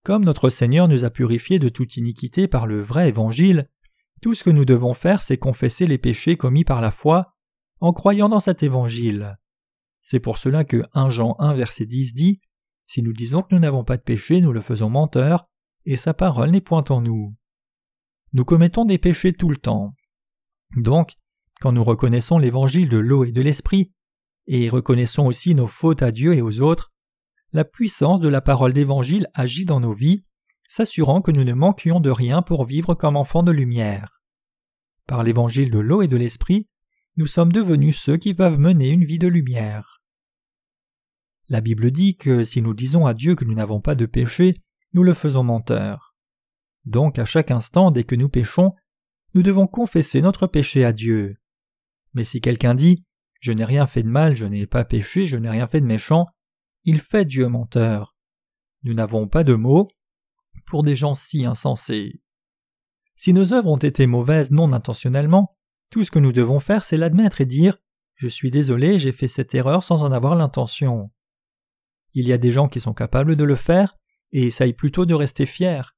Comme notre Seigneur nous a purifiés de toute iniquité par le vrai évangile, tout ce que nous devons faire, c'est confesser les péchés commis par la foi en croyant dans cet évangile. C'est pour cela que 1 Jean 1 verset 10 dit Si nous disons que nous n'avons pas de péché, nous le faisons menteur, et sa parole n'est point en nous. Nous commettons des péchés tout le temps. Donc, quand nous reconnaissons l'évangile de l'eau et de l'esprit, et reconnaissons aussi nos fautes à Dieu et aux autres, la puissance de la parole d'Évangile agit dans nos vies, s'assurant que nous ne manquions de rien pour vivre comme enfants de lumière. Par l'Évangile de l'eau et de l'Esprit, nous sommes devenus ceux qui peuvent mener une vie de lumière. La Bible dit que si nous disons à Dieu que nous n'avons pas de péché, nous le faisons menteur. Donc à chaque instant dès que nous péchons, nous devons confesser notre péché à Dieu. Mais si quelqu'un dit Je n'ai rien fait de mal, je n'ai pas péché, je n'ai rien fait de méchant, il fait Dieu menteur. Nous n'avons pas de mots pour des gens si insensés. Si nos œuvres ont été mauvaises non intentionnellement, tout ce que nous devons faire, c'est l'admettre et dire Je suis désolé, j'ai fait cette erreur sans en avoir l'intention. Il y a des gens qui sont capables de le faire et essayent plutôt de rester fiers.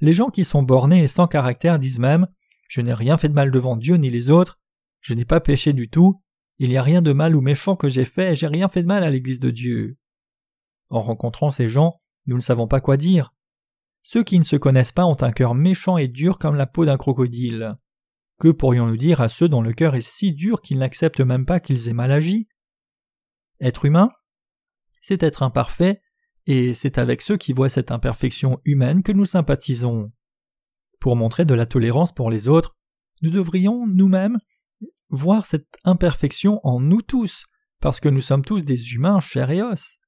Les gens qui sont bornés et sans caractère disent même Je n'ai rien fait de mal devant Dieu ni les autres, je n'ai pas péché du tout, il n'y a rien de mal ou méchant que j'ai fait et j'ai rien fait de mal à l'Église de Dieu. En rencontrant ces gens, nous ne savons pas quoi dire. Ceux qui ne se connaissent pas ont un cœur méchant et dur comme la peau d'un crocodile. Que pourrions-nous dire à ceux dont le cœur est si dur qu'ils n'acceptent même pas qu'ils aient mal agi? Être humain, c'est être imparfait, et c'est avec ceux qui voient cette imperfection humaine que nous sympathisons. Pour montrer de la tolérance pour les autres, nous devrions nous-mêmes voir cette imperfection en nous tous, parce que nous sommes tous des humains chair et os.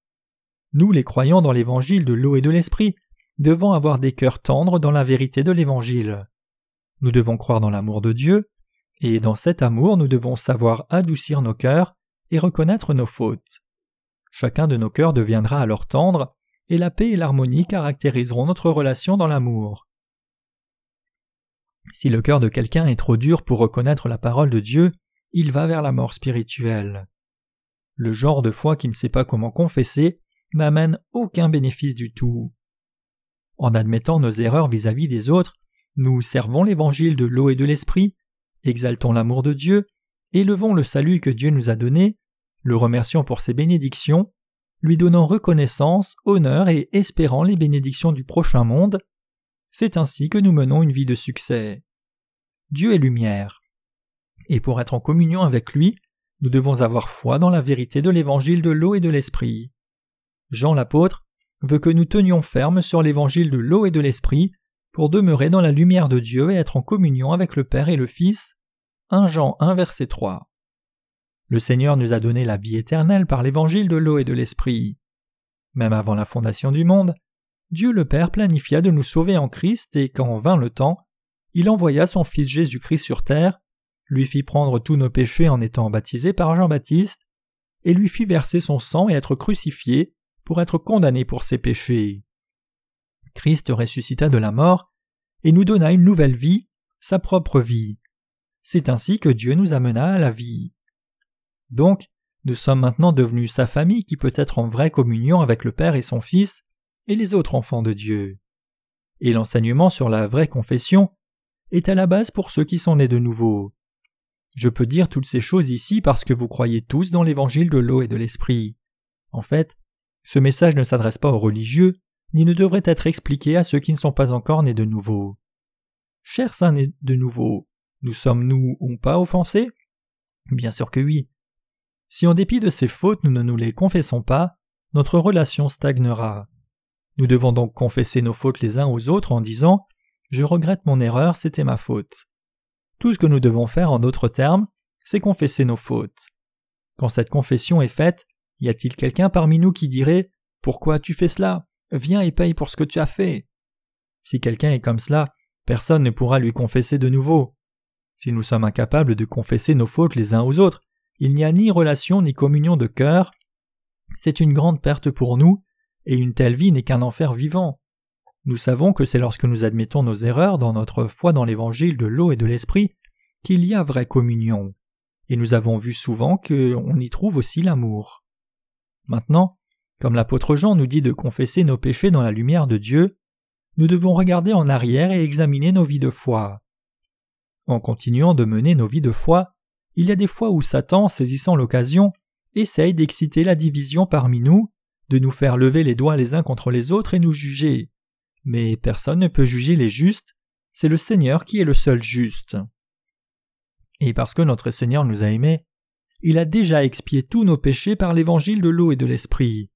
Nous, les croyants dans l'évangile de l'eau et de l'esprit, devons avoir des cœurs tendres dans la vérité de l'évangile. Nous devons croire dans l'amour de Dieu, et dans cet amour nous devons savoir adoucir nos cœurs et reconnaître nos fautes. Chacun de nos cœurs deviendra alors tendre, et la paix et l'harmonie caractériseront notre relation dans l'amour. Si le cœur de quelqu'un est trop dur pour reconnaître la parole de Dieu, il va vers la mort spirituelle. Le genre de foi qui ne sait pas comment confesser n'amène aucun bénéfice du tout. En admettant nos erreurs vis-à-vis des autres, nous servons l'évangile de l'eau et de l'esprit, exaltons l'amour de Dieu, élevons le salut que Dieu nous a donné, le remercions pour ses bénédictions, lui donnant reconnaissance, honneur et espérant les bénédictions du prochain monde. C'est ainsi que nous menons une vie de succès. Dieu est lumière. Et pour être en communion avec lui, nous devons avoir foi dans la vérité de l'évangile de l'eau et de l'esprit. Jean l'apôtre veut que nous tenions ferme sur l'évangile de l'eau et de l'esprit pour demeurer dans la lumière de Dieu et être en communion avec le Père et le Fils. 1 Jean 1 verset 3. Le Seigneur nous a donné la vie éternelle par l'évangile de l'eau et de l'esprit. Même avant la fondation du monde, Dieu le Père planifia de nous sauver en Christ et quand vint le temps, il envoya son Fils Jésus-Christ sur terre, lui fit prendre tous nos péchés en étant baptisé par Jean-Baptiste, et lui fit verser son sang et être crucifié pour être condamné pour ses péchés. Christ ressuscita de la mort et nous donna une nouvelle vie, sa propre vie. C'est ainsi que Dieu nous amena à la vie. Donc, nous sommes maintenant devenus sa famille qui peut être en vraie communion avec le Père et son Fils et les autres enfants de Dieu. Et l'enseignement sur la vraie confession est à la base pour ceux qui sont nés de nouveau. Je peux dire toutes ces choses ici parce que vous croyez tous dans l'évangile de l'eau et de l'esprit. En fait, ce message ne s'adresse pas aux religieux, ni ne devrait être expliqué à ceux qui ne sont pas encore nés de nouveau. Chers saints nés de nouveau, nous sommes-nous ou pas offensés? Bien sûr que oui. Si en dépit de ces fautes nous ne nous les confessons pas, notre relation stagnera. Nous devons donc confesser nos fautes les uns aux autres en disant Je regrette mon erreur, c'était ma faute. Tout ce que nous devons faire en d'autres termes, c'est confesser nos fautes. Quand cette confession est faite, y a-t-il quelqu'un parmi nous qui dirait Pourquoi tu fais cela? Viens et paye pour ce que tu as fait. Si quelqu'un est comme cela, personne ne pourra lui confesser de nouveau. Si nous sommes incapables de confesser nos fautes les uns aux autres, il n'y a ni relation ni communion de cœur. C'est une grande perte pour nous, et une telle vie n'est qu'un enfer vivant. Nous savons que c'est lorsque nous admettons nos erreurs dans notre foi dans l'évangile de l'eau et de l'esprit qu'il y a vraie communion. Et nous avons vu souvent qu'on y trouve aussi l'amour. Maintenant, comme l'apôtre Jean nous dit de confesser nos péchés dans la lumière de Dieu, nous devons regarder en arrière et examiner nos vies de foi. En continuant de mener nos vies de foi, il y a des fois où Satan, saisissant l'occasion, essaye d'exciter la division parmi nous, de nous faire lever les doigts les uns contre les autres et nous juger. Mais personne ne peut juger les justes, c'est le Seigneur qui est le seul juste. Et parce que notre Seigneur nous a aimés, il a déjà expié tous nos péchés par l'évangile de l'eau et de l'esprit.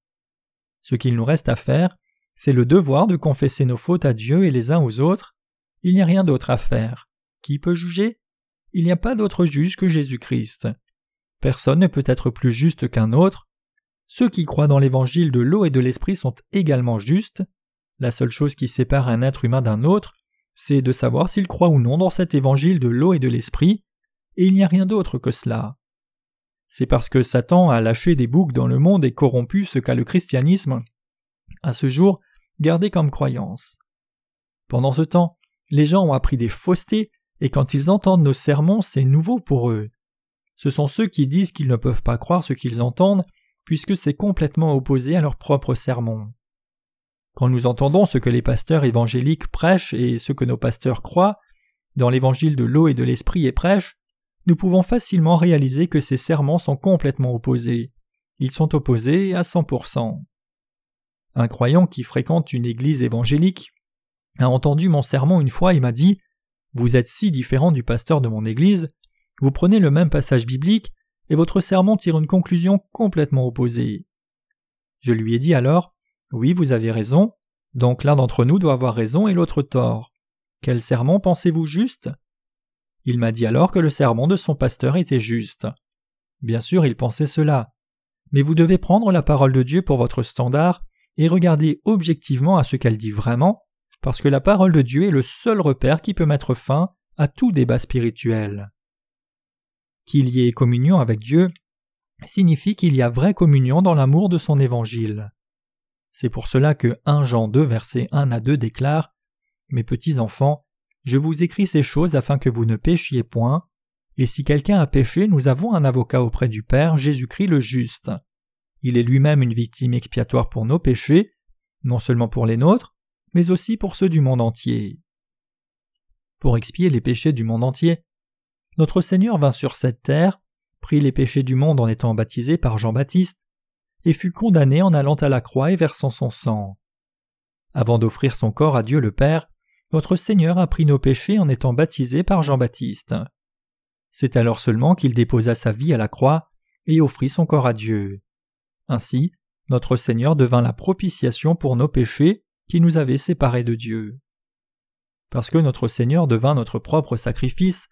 Ce qu'il nous reste à faire, c'est le devoir de confesser nos fautes à Dieu et les uns aux autres. Il n'y a rien d'autre à faire. Qui peut juger? Il n'y a pas d'autre juge que Jésus-Christ. Personne ne peut être plus juste qu'un autre. Ceux qui croient dans l'évangile de l'eau et de l'esprit sont également justes. La seule chose qui sépare un être humain d'un autre, c'est de savoir s'il croit ou non dans cet évangile de l'eau et de l'esprit, et il n'y a rien d'autre que cela. C'est parce que Satan a lâché des boucs dans le monde et corrompu ce qu'a le christianisme, à ce jour, gardé comme croyance. Pendant ce temps, les gens ont appris des faussetés, et quand ils entendent nos sermons, c'est nouveau pour eux. Ce sont ceux qui disent qu'ils ne peuvent pas croire ce qu'ils entendent, puisque c'est complètement opposé à leur propre sermon. Quand nous entendons ce que les pasteurs évangéliques prêchent et ce que nos pasteurs croient, dans l'évangile de l'eau et de l'esprit et prêchent, nous pouvons facilement réaliser que ces sermons sont complètement opposés. Ils sont opposés à 100%. Un croyant qui fréquente une église évangélique a entendu mon sermon une fois et m'a dit Vous êtes si différent du pasteur de mon église, vous prenez le même passage biblique et votre sermon tire une conclusion complètement opposée. Je lui ai dit alors Oui, vous avez raison, donc l'un d'entre nous doit avoir raison et l'autre tort. Quel sermon pensez-vous juste? Il m'a dit alors que le sermon de son pasteur était juste. Bien sûr, il pensait cela. Mais vous devez prendre la parole de Dieu pour votre standard et regarder objectivement à ce qu'elle dit vraiment, parce que la parole de Dieu est le seul repère qui peut mettre fin à tout débat spirituel. Qu'il y ait communion avec Dieu signifie qu'il y a vraie communion dans l'amour de son évangile. C'est pour cela que 1 Jean 2 versets 1 à 2 déclare Mes petits enfants, je vous écris ces choses afin que vous ne péchiez point, et si quelqu'un a péché, nous avons un avocat auprès du Père, Jésus-Christ le juste. Il est lui-même une victime expiatoire pour nos péchés, non seulement pour les nôtres, mais aussi pour ceux du monde entier. Pour expier les péchés du monde entier, notre Seigneur vint sur cette terre, prit les péchés du monde en étant baptisé par Jean-Baptiste, et fut condamné en allant à la croix et versant son sang. Avant d'offrir son corps à Dieu le Père, notre Seigneur a pris nos péchés en étant baptisé par Jean-Baptiste. C'est alors seulement qu'il déposa sa vie à la croix et offrit son corps à Dieu. Ainsi, notre Seigneur devint la propitiation pour nos péchés qui nous avaient séparés de Dieu. Parce que notre Seigneur devint notre propre sacrifice,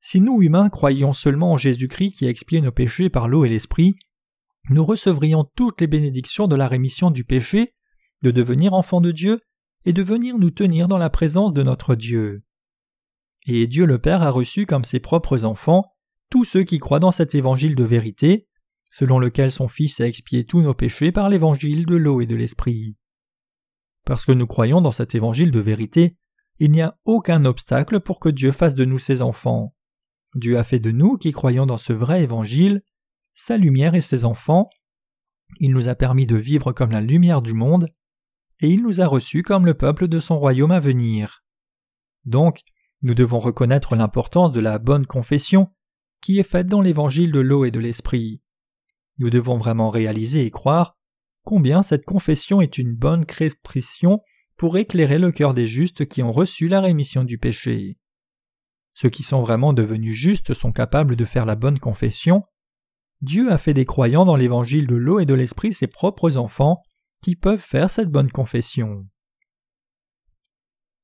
si nous humains croyions seulement en Jésus-Christ qui a expié nos péchés par l'eau et l'esprit, nous recevrions toutes les bénédictions de la rémission du péché, de devenir enfants de Dieu et de venir nous tenir dans la présence de notre Dieu. Et Dieu le Père a reçu comme ses propres enfants tous ceux qui croient dans cet évangile de vérité, selon lequel son Fils a expié tous nos péchés par l'évangile de l'eau et de l'esprit. Parce que nous croyons dans cet évangile de vérité, il n'y a aucun obstacle pour que Dieu fasse de nous ses enfants. Dieu a fait de nous, qui croyons dans ce vrai évangile, sa lumière et ses enfants. Il nous a permis de vivre comme la lumière du monde, et il nous a reçus comme le peuple de son royaume à venir. Donc, nous devons reconnaître l'importance de la bonne confession qui est faite dans l'évangile de l'eau et de l'esprit. Nous devons vraiment réaliser et croire combien cette confession est une bonne expression pour éclairer le cœur des justes qui ont reçu la rémission du péché. Ceux qui sont vraiment devenus justes sont capables de faire la bonne confession. Dieu a fait des croyants dans l'évangile de l'eau et de l'esprit ses propres enfants qui peuvent faire cette bonne confession.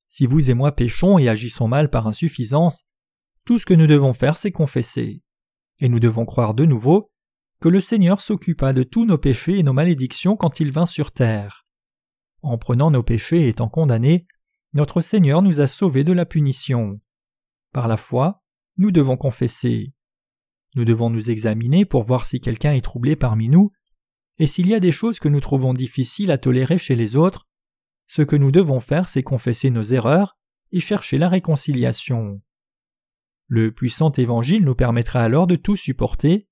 Si vous et moi péchons et agissons mal par insuffisance, tout ce que nous devons faire c'est confesser. Et nous devons croire de nouveau que le Seigneur s'occupa de tous nos péchés et nos malédictions quand il vint sur terre. En prenant nos péchés et étant condamnés, notre Seigneur nous a sauvés de la punition. Par la foi, nous devons confesser. Nous devons nous examiner pour voir si quelqu'un est troublé parmi nous, et s'il y a des choses que nous trouvons difficiles à tolérer chez les autres, ce que nous devons faire, c'est confesser nos erreurs et chercher la réconciliation. Le puissant évangile nous permettra alors de tout supporter.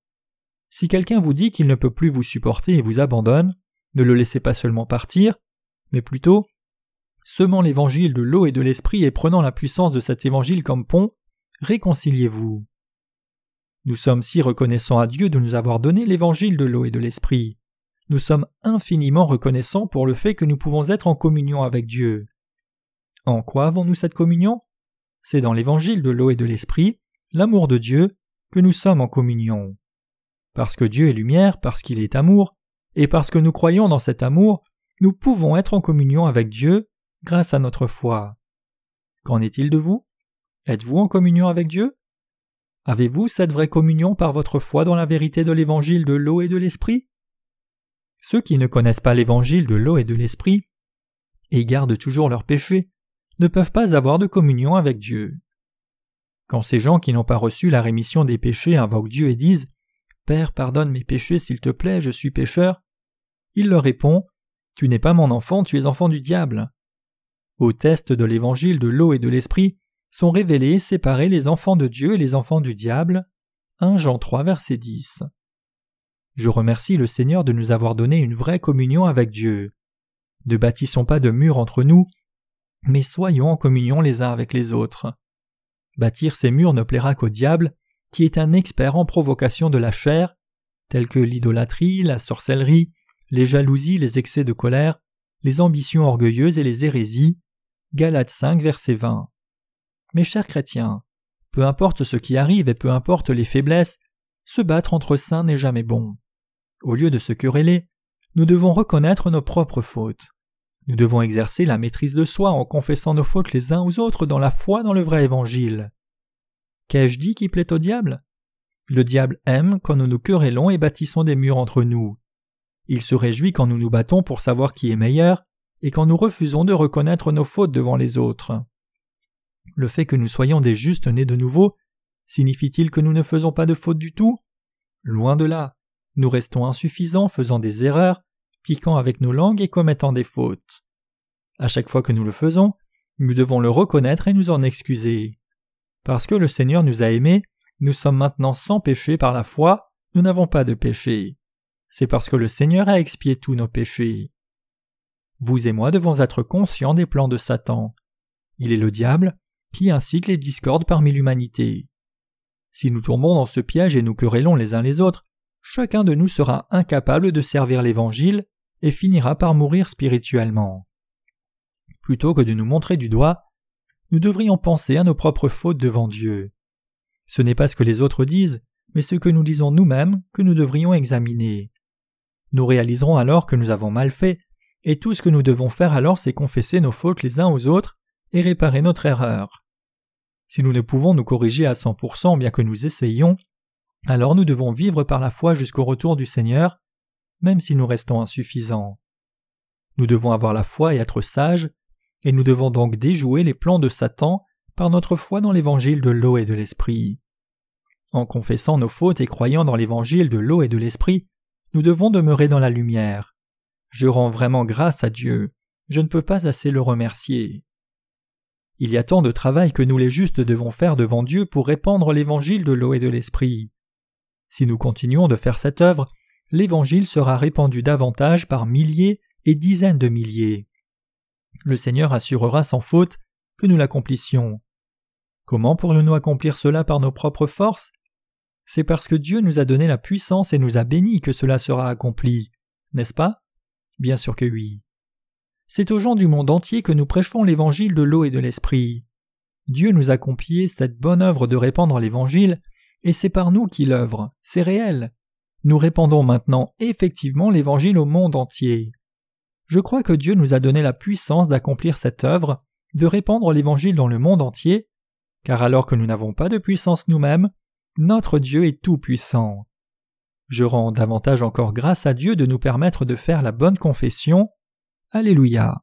Si quelqu'un vous dit qu'il ne peut plus vous supporter et vous abandonne, ne le laissez pas seulement partir, mais plutôt semant l'évangile de l'eau et de l'esprit et prenant la puissance de cet évangile comme pont, réconciliez-vous. Nous sommes si reconnaissants à Dieu de nous avoir donné l'évangile de l'eau et de l'esprit. Nous sommes infiniment reconnaissants pour le fait que nous pouvons être en communion avec Dieu. En quoi avons-nous cette communion? C'est dans l'évangile de l'eau et de l'esprit, l'amour de Dieu, que nous sommes en communion. Parce que Dieu est lumière, parce qu'il est amour, et parce que nous croyons dans cet amour, nous pouvons être en communion avec Dieu grâce à notre foi. Qu'en est-il de vous? Êtes-vous en communion avec Dieu? Avez-vous cette vraie communion par votre foi dans la vérité de l'évangile de l'eau et de l'esprit? Ceux qui ne connaissent pas l'évangile de l'eau et de l'esprit et gardent toujours leurs péchés ne peuvent pas avoir de communion avec Dieu. Quand ces gens qui n'ont pas reçu la rémission des péchés invoquent Dieu et disent Père, pardonne mes péchés s'il te plaît, je suis pécheur, il leur répond Tu n'es pas mon enfant, tu es enfant du diable. Au test de l'évangile de l'eau et de l'esprit sont révélés séparés les enfants de Dieu et les enfants du diable. 1 Jean 3 verset 10. Je remercie le Seigneur de nous avoir donné une vraie communion avec Dieu. Ne bâtissons pas de murs entre nous, mais soyons en communion les uns avec les autres. Bâtir ces murs ne plaira qu'au diable, qui est un expert en provocation de la chair, tels que l'idolâtrie, la sorcellerie, les jalousies, les excès de colère, les ambitions orgueilleuses et les hérésies. Galates 5, verset 20. Mes chers chrétiens, peu importe ce qui arrive et peu importe les faiblesses, se battre entre saints n'est jamais bon. Au lieu de se quereller, nous devons reconnaître nos propres fautes. Nous devons exercer la maîtrise de soi en confessant nos fautes les uns aux autres dans la foi dans le vrai évangile. Qu'ai-je dit qui plaît au diable? Le diable aime quand nous nous querellons et bâtissons des murs entre nous. Il se réjouit quand nous nous battons pour savoir qui est meilleur et quand nous refusons de reconnaître nos fautes devant les autres. Le fait que nous soyons des justes nés de nouveau signifie-t-il que nous ne faisons pas de fautes du tout? Loin de là. Nous restons insuffisants, faisant des erreurs, piquant avec nos langues et commettant des fautes. À chaque fois que nous le faisons, nous devons le reconnaître et nous en excuser. Parce que le Seigneur nous a aimés, nous sommes maintenant sans péché par la foi, nous n'avons pas de péché. C'est parce que le Seigneur a expié tous nos péchés. Vous et moi devons être conscients des plans de Satan. Il est le diable qui incite les discordes parmi l'humanité. Si nous tombons dans ce piège et nous querellons les uns les autres, chacun de nous sera incapable de servir l'Évangile et finira par mourir spirituellement. Plutôt que de nous montrer du doigt, nous devrions penser à nos propres fautes devant Dieu. Ce n'est pas ce que les autres disent, mais ce que nous disons nous-mêmes que nous devrions examiner. Nous réaliserons alors que nous avons mal fait, et tout ce que nous devons faire alors c'est confesser nos fautes les uns aux autres et réparer notre erreur. Si nous ne pouvons nous corriger à 100% bien que nous essayions, alors nous devons vivre par la foi jusqu'au retour du Seigneur, même si nous restons insuffisants. Nous devons avoir la foi et être sages, et nous devons donc déjouer les plans de Satan par notre foi dans l'évangile de l'eau et de l'esprit. En confessant nos fautes et croyant dans l'évangile de l'eau et de l'esprit, nous devons demeurer dans la lumière. Je rends vraiment grâce à Dieu, je ne peux pas assez le remercier. Il y a tant de travail que nous les justes devons faire devant Dieu pour répandre l'évangile de l'eau et de l'esprit. Si nous continuons de faire cette œuvre, l'évangile sera répandu davantage par milliers et dizaines de milliers. Le Seigneur assurera sans faute que nous l'accomplissions. Comment pourrions-nous accomplir cela par nos propres forces? C'est parce que Dieu nous a donné la puissance et nous a bénis que cela sera accompli, n'est-ce pas? Bien sûr que oui. C'est aux gens du monde entier que nous prêchons l'évangile de l'eau et de l'esprit. Dieu nous a confié cette bonne œuvre de répandre l'évangile, et c'est par nous qu'il œuvre, c'est réel. Nous répandons maintenant effectivement l'évangile au monde entier. Je crois que Dieu nous a donné la puissance d'accomplir cette œuvre, de répandre l'Évangile dans le monde entier, car alors que nous n'avons pas de puissance nous-mêmes, notre Dieu est tout-puissant. Je rends davantage encore grâce à Dieu de nous permettre de faire la bonne confession. Alléluia.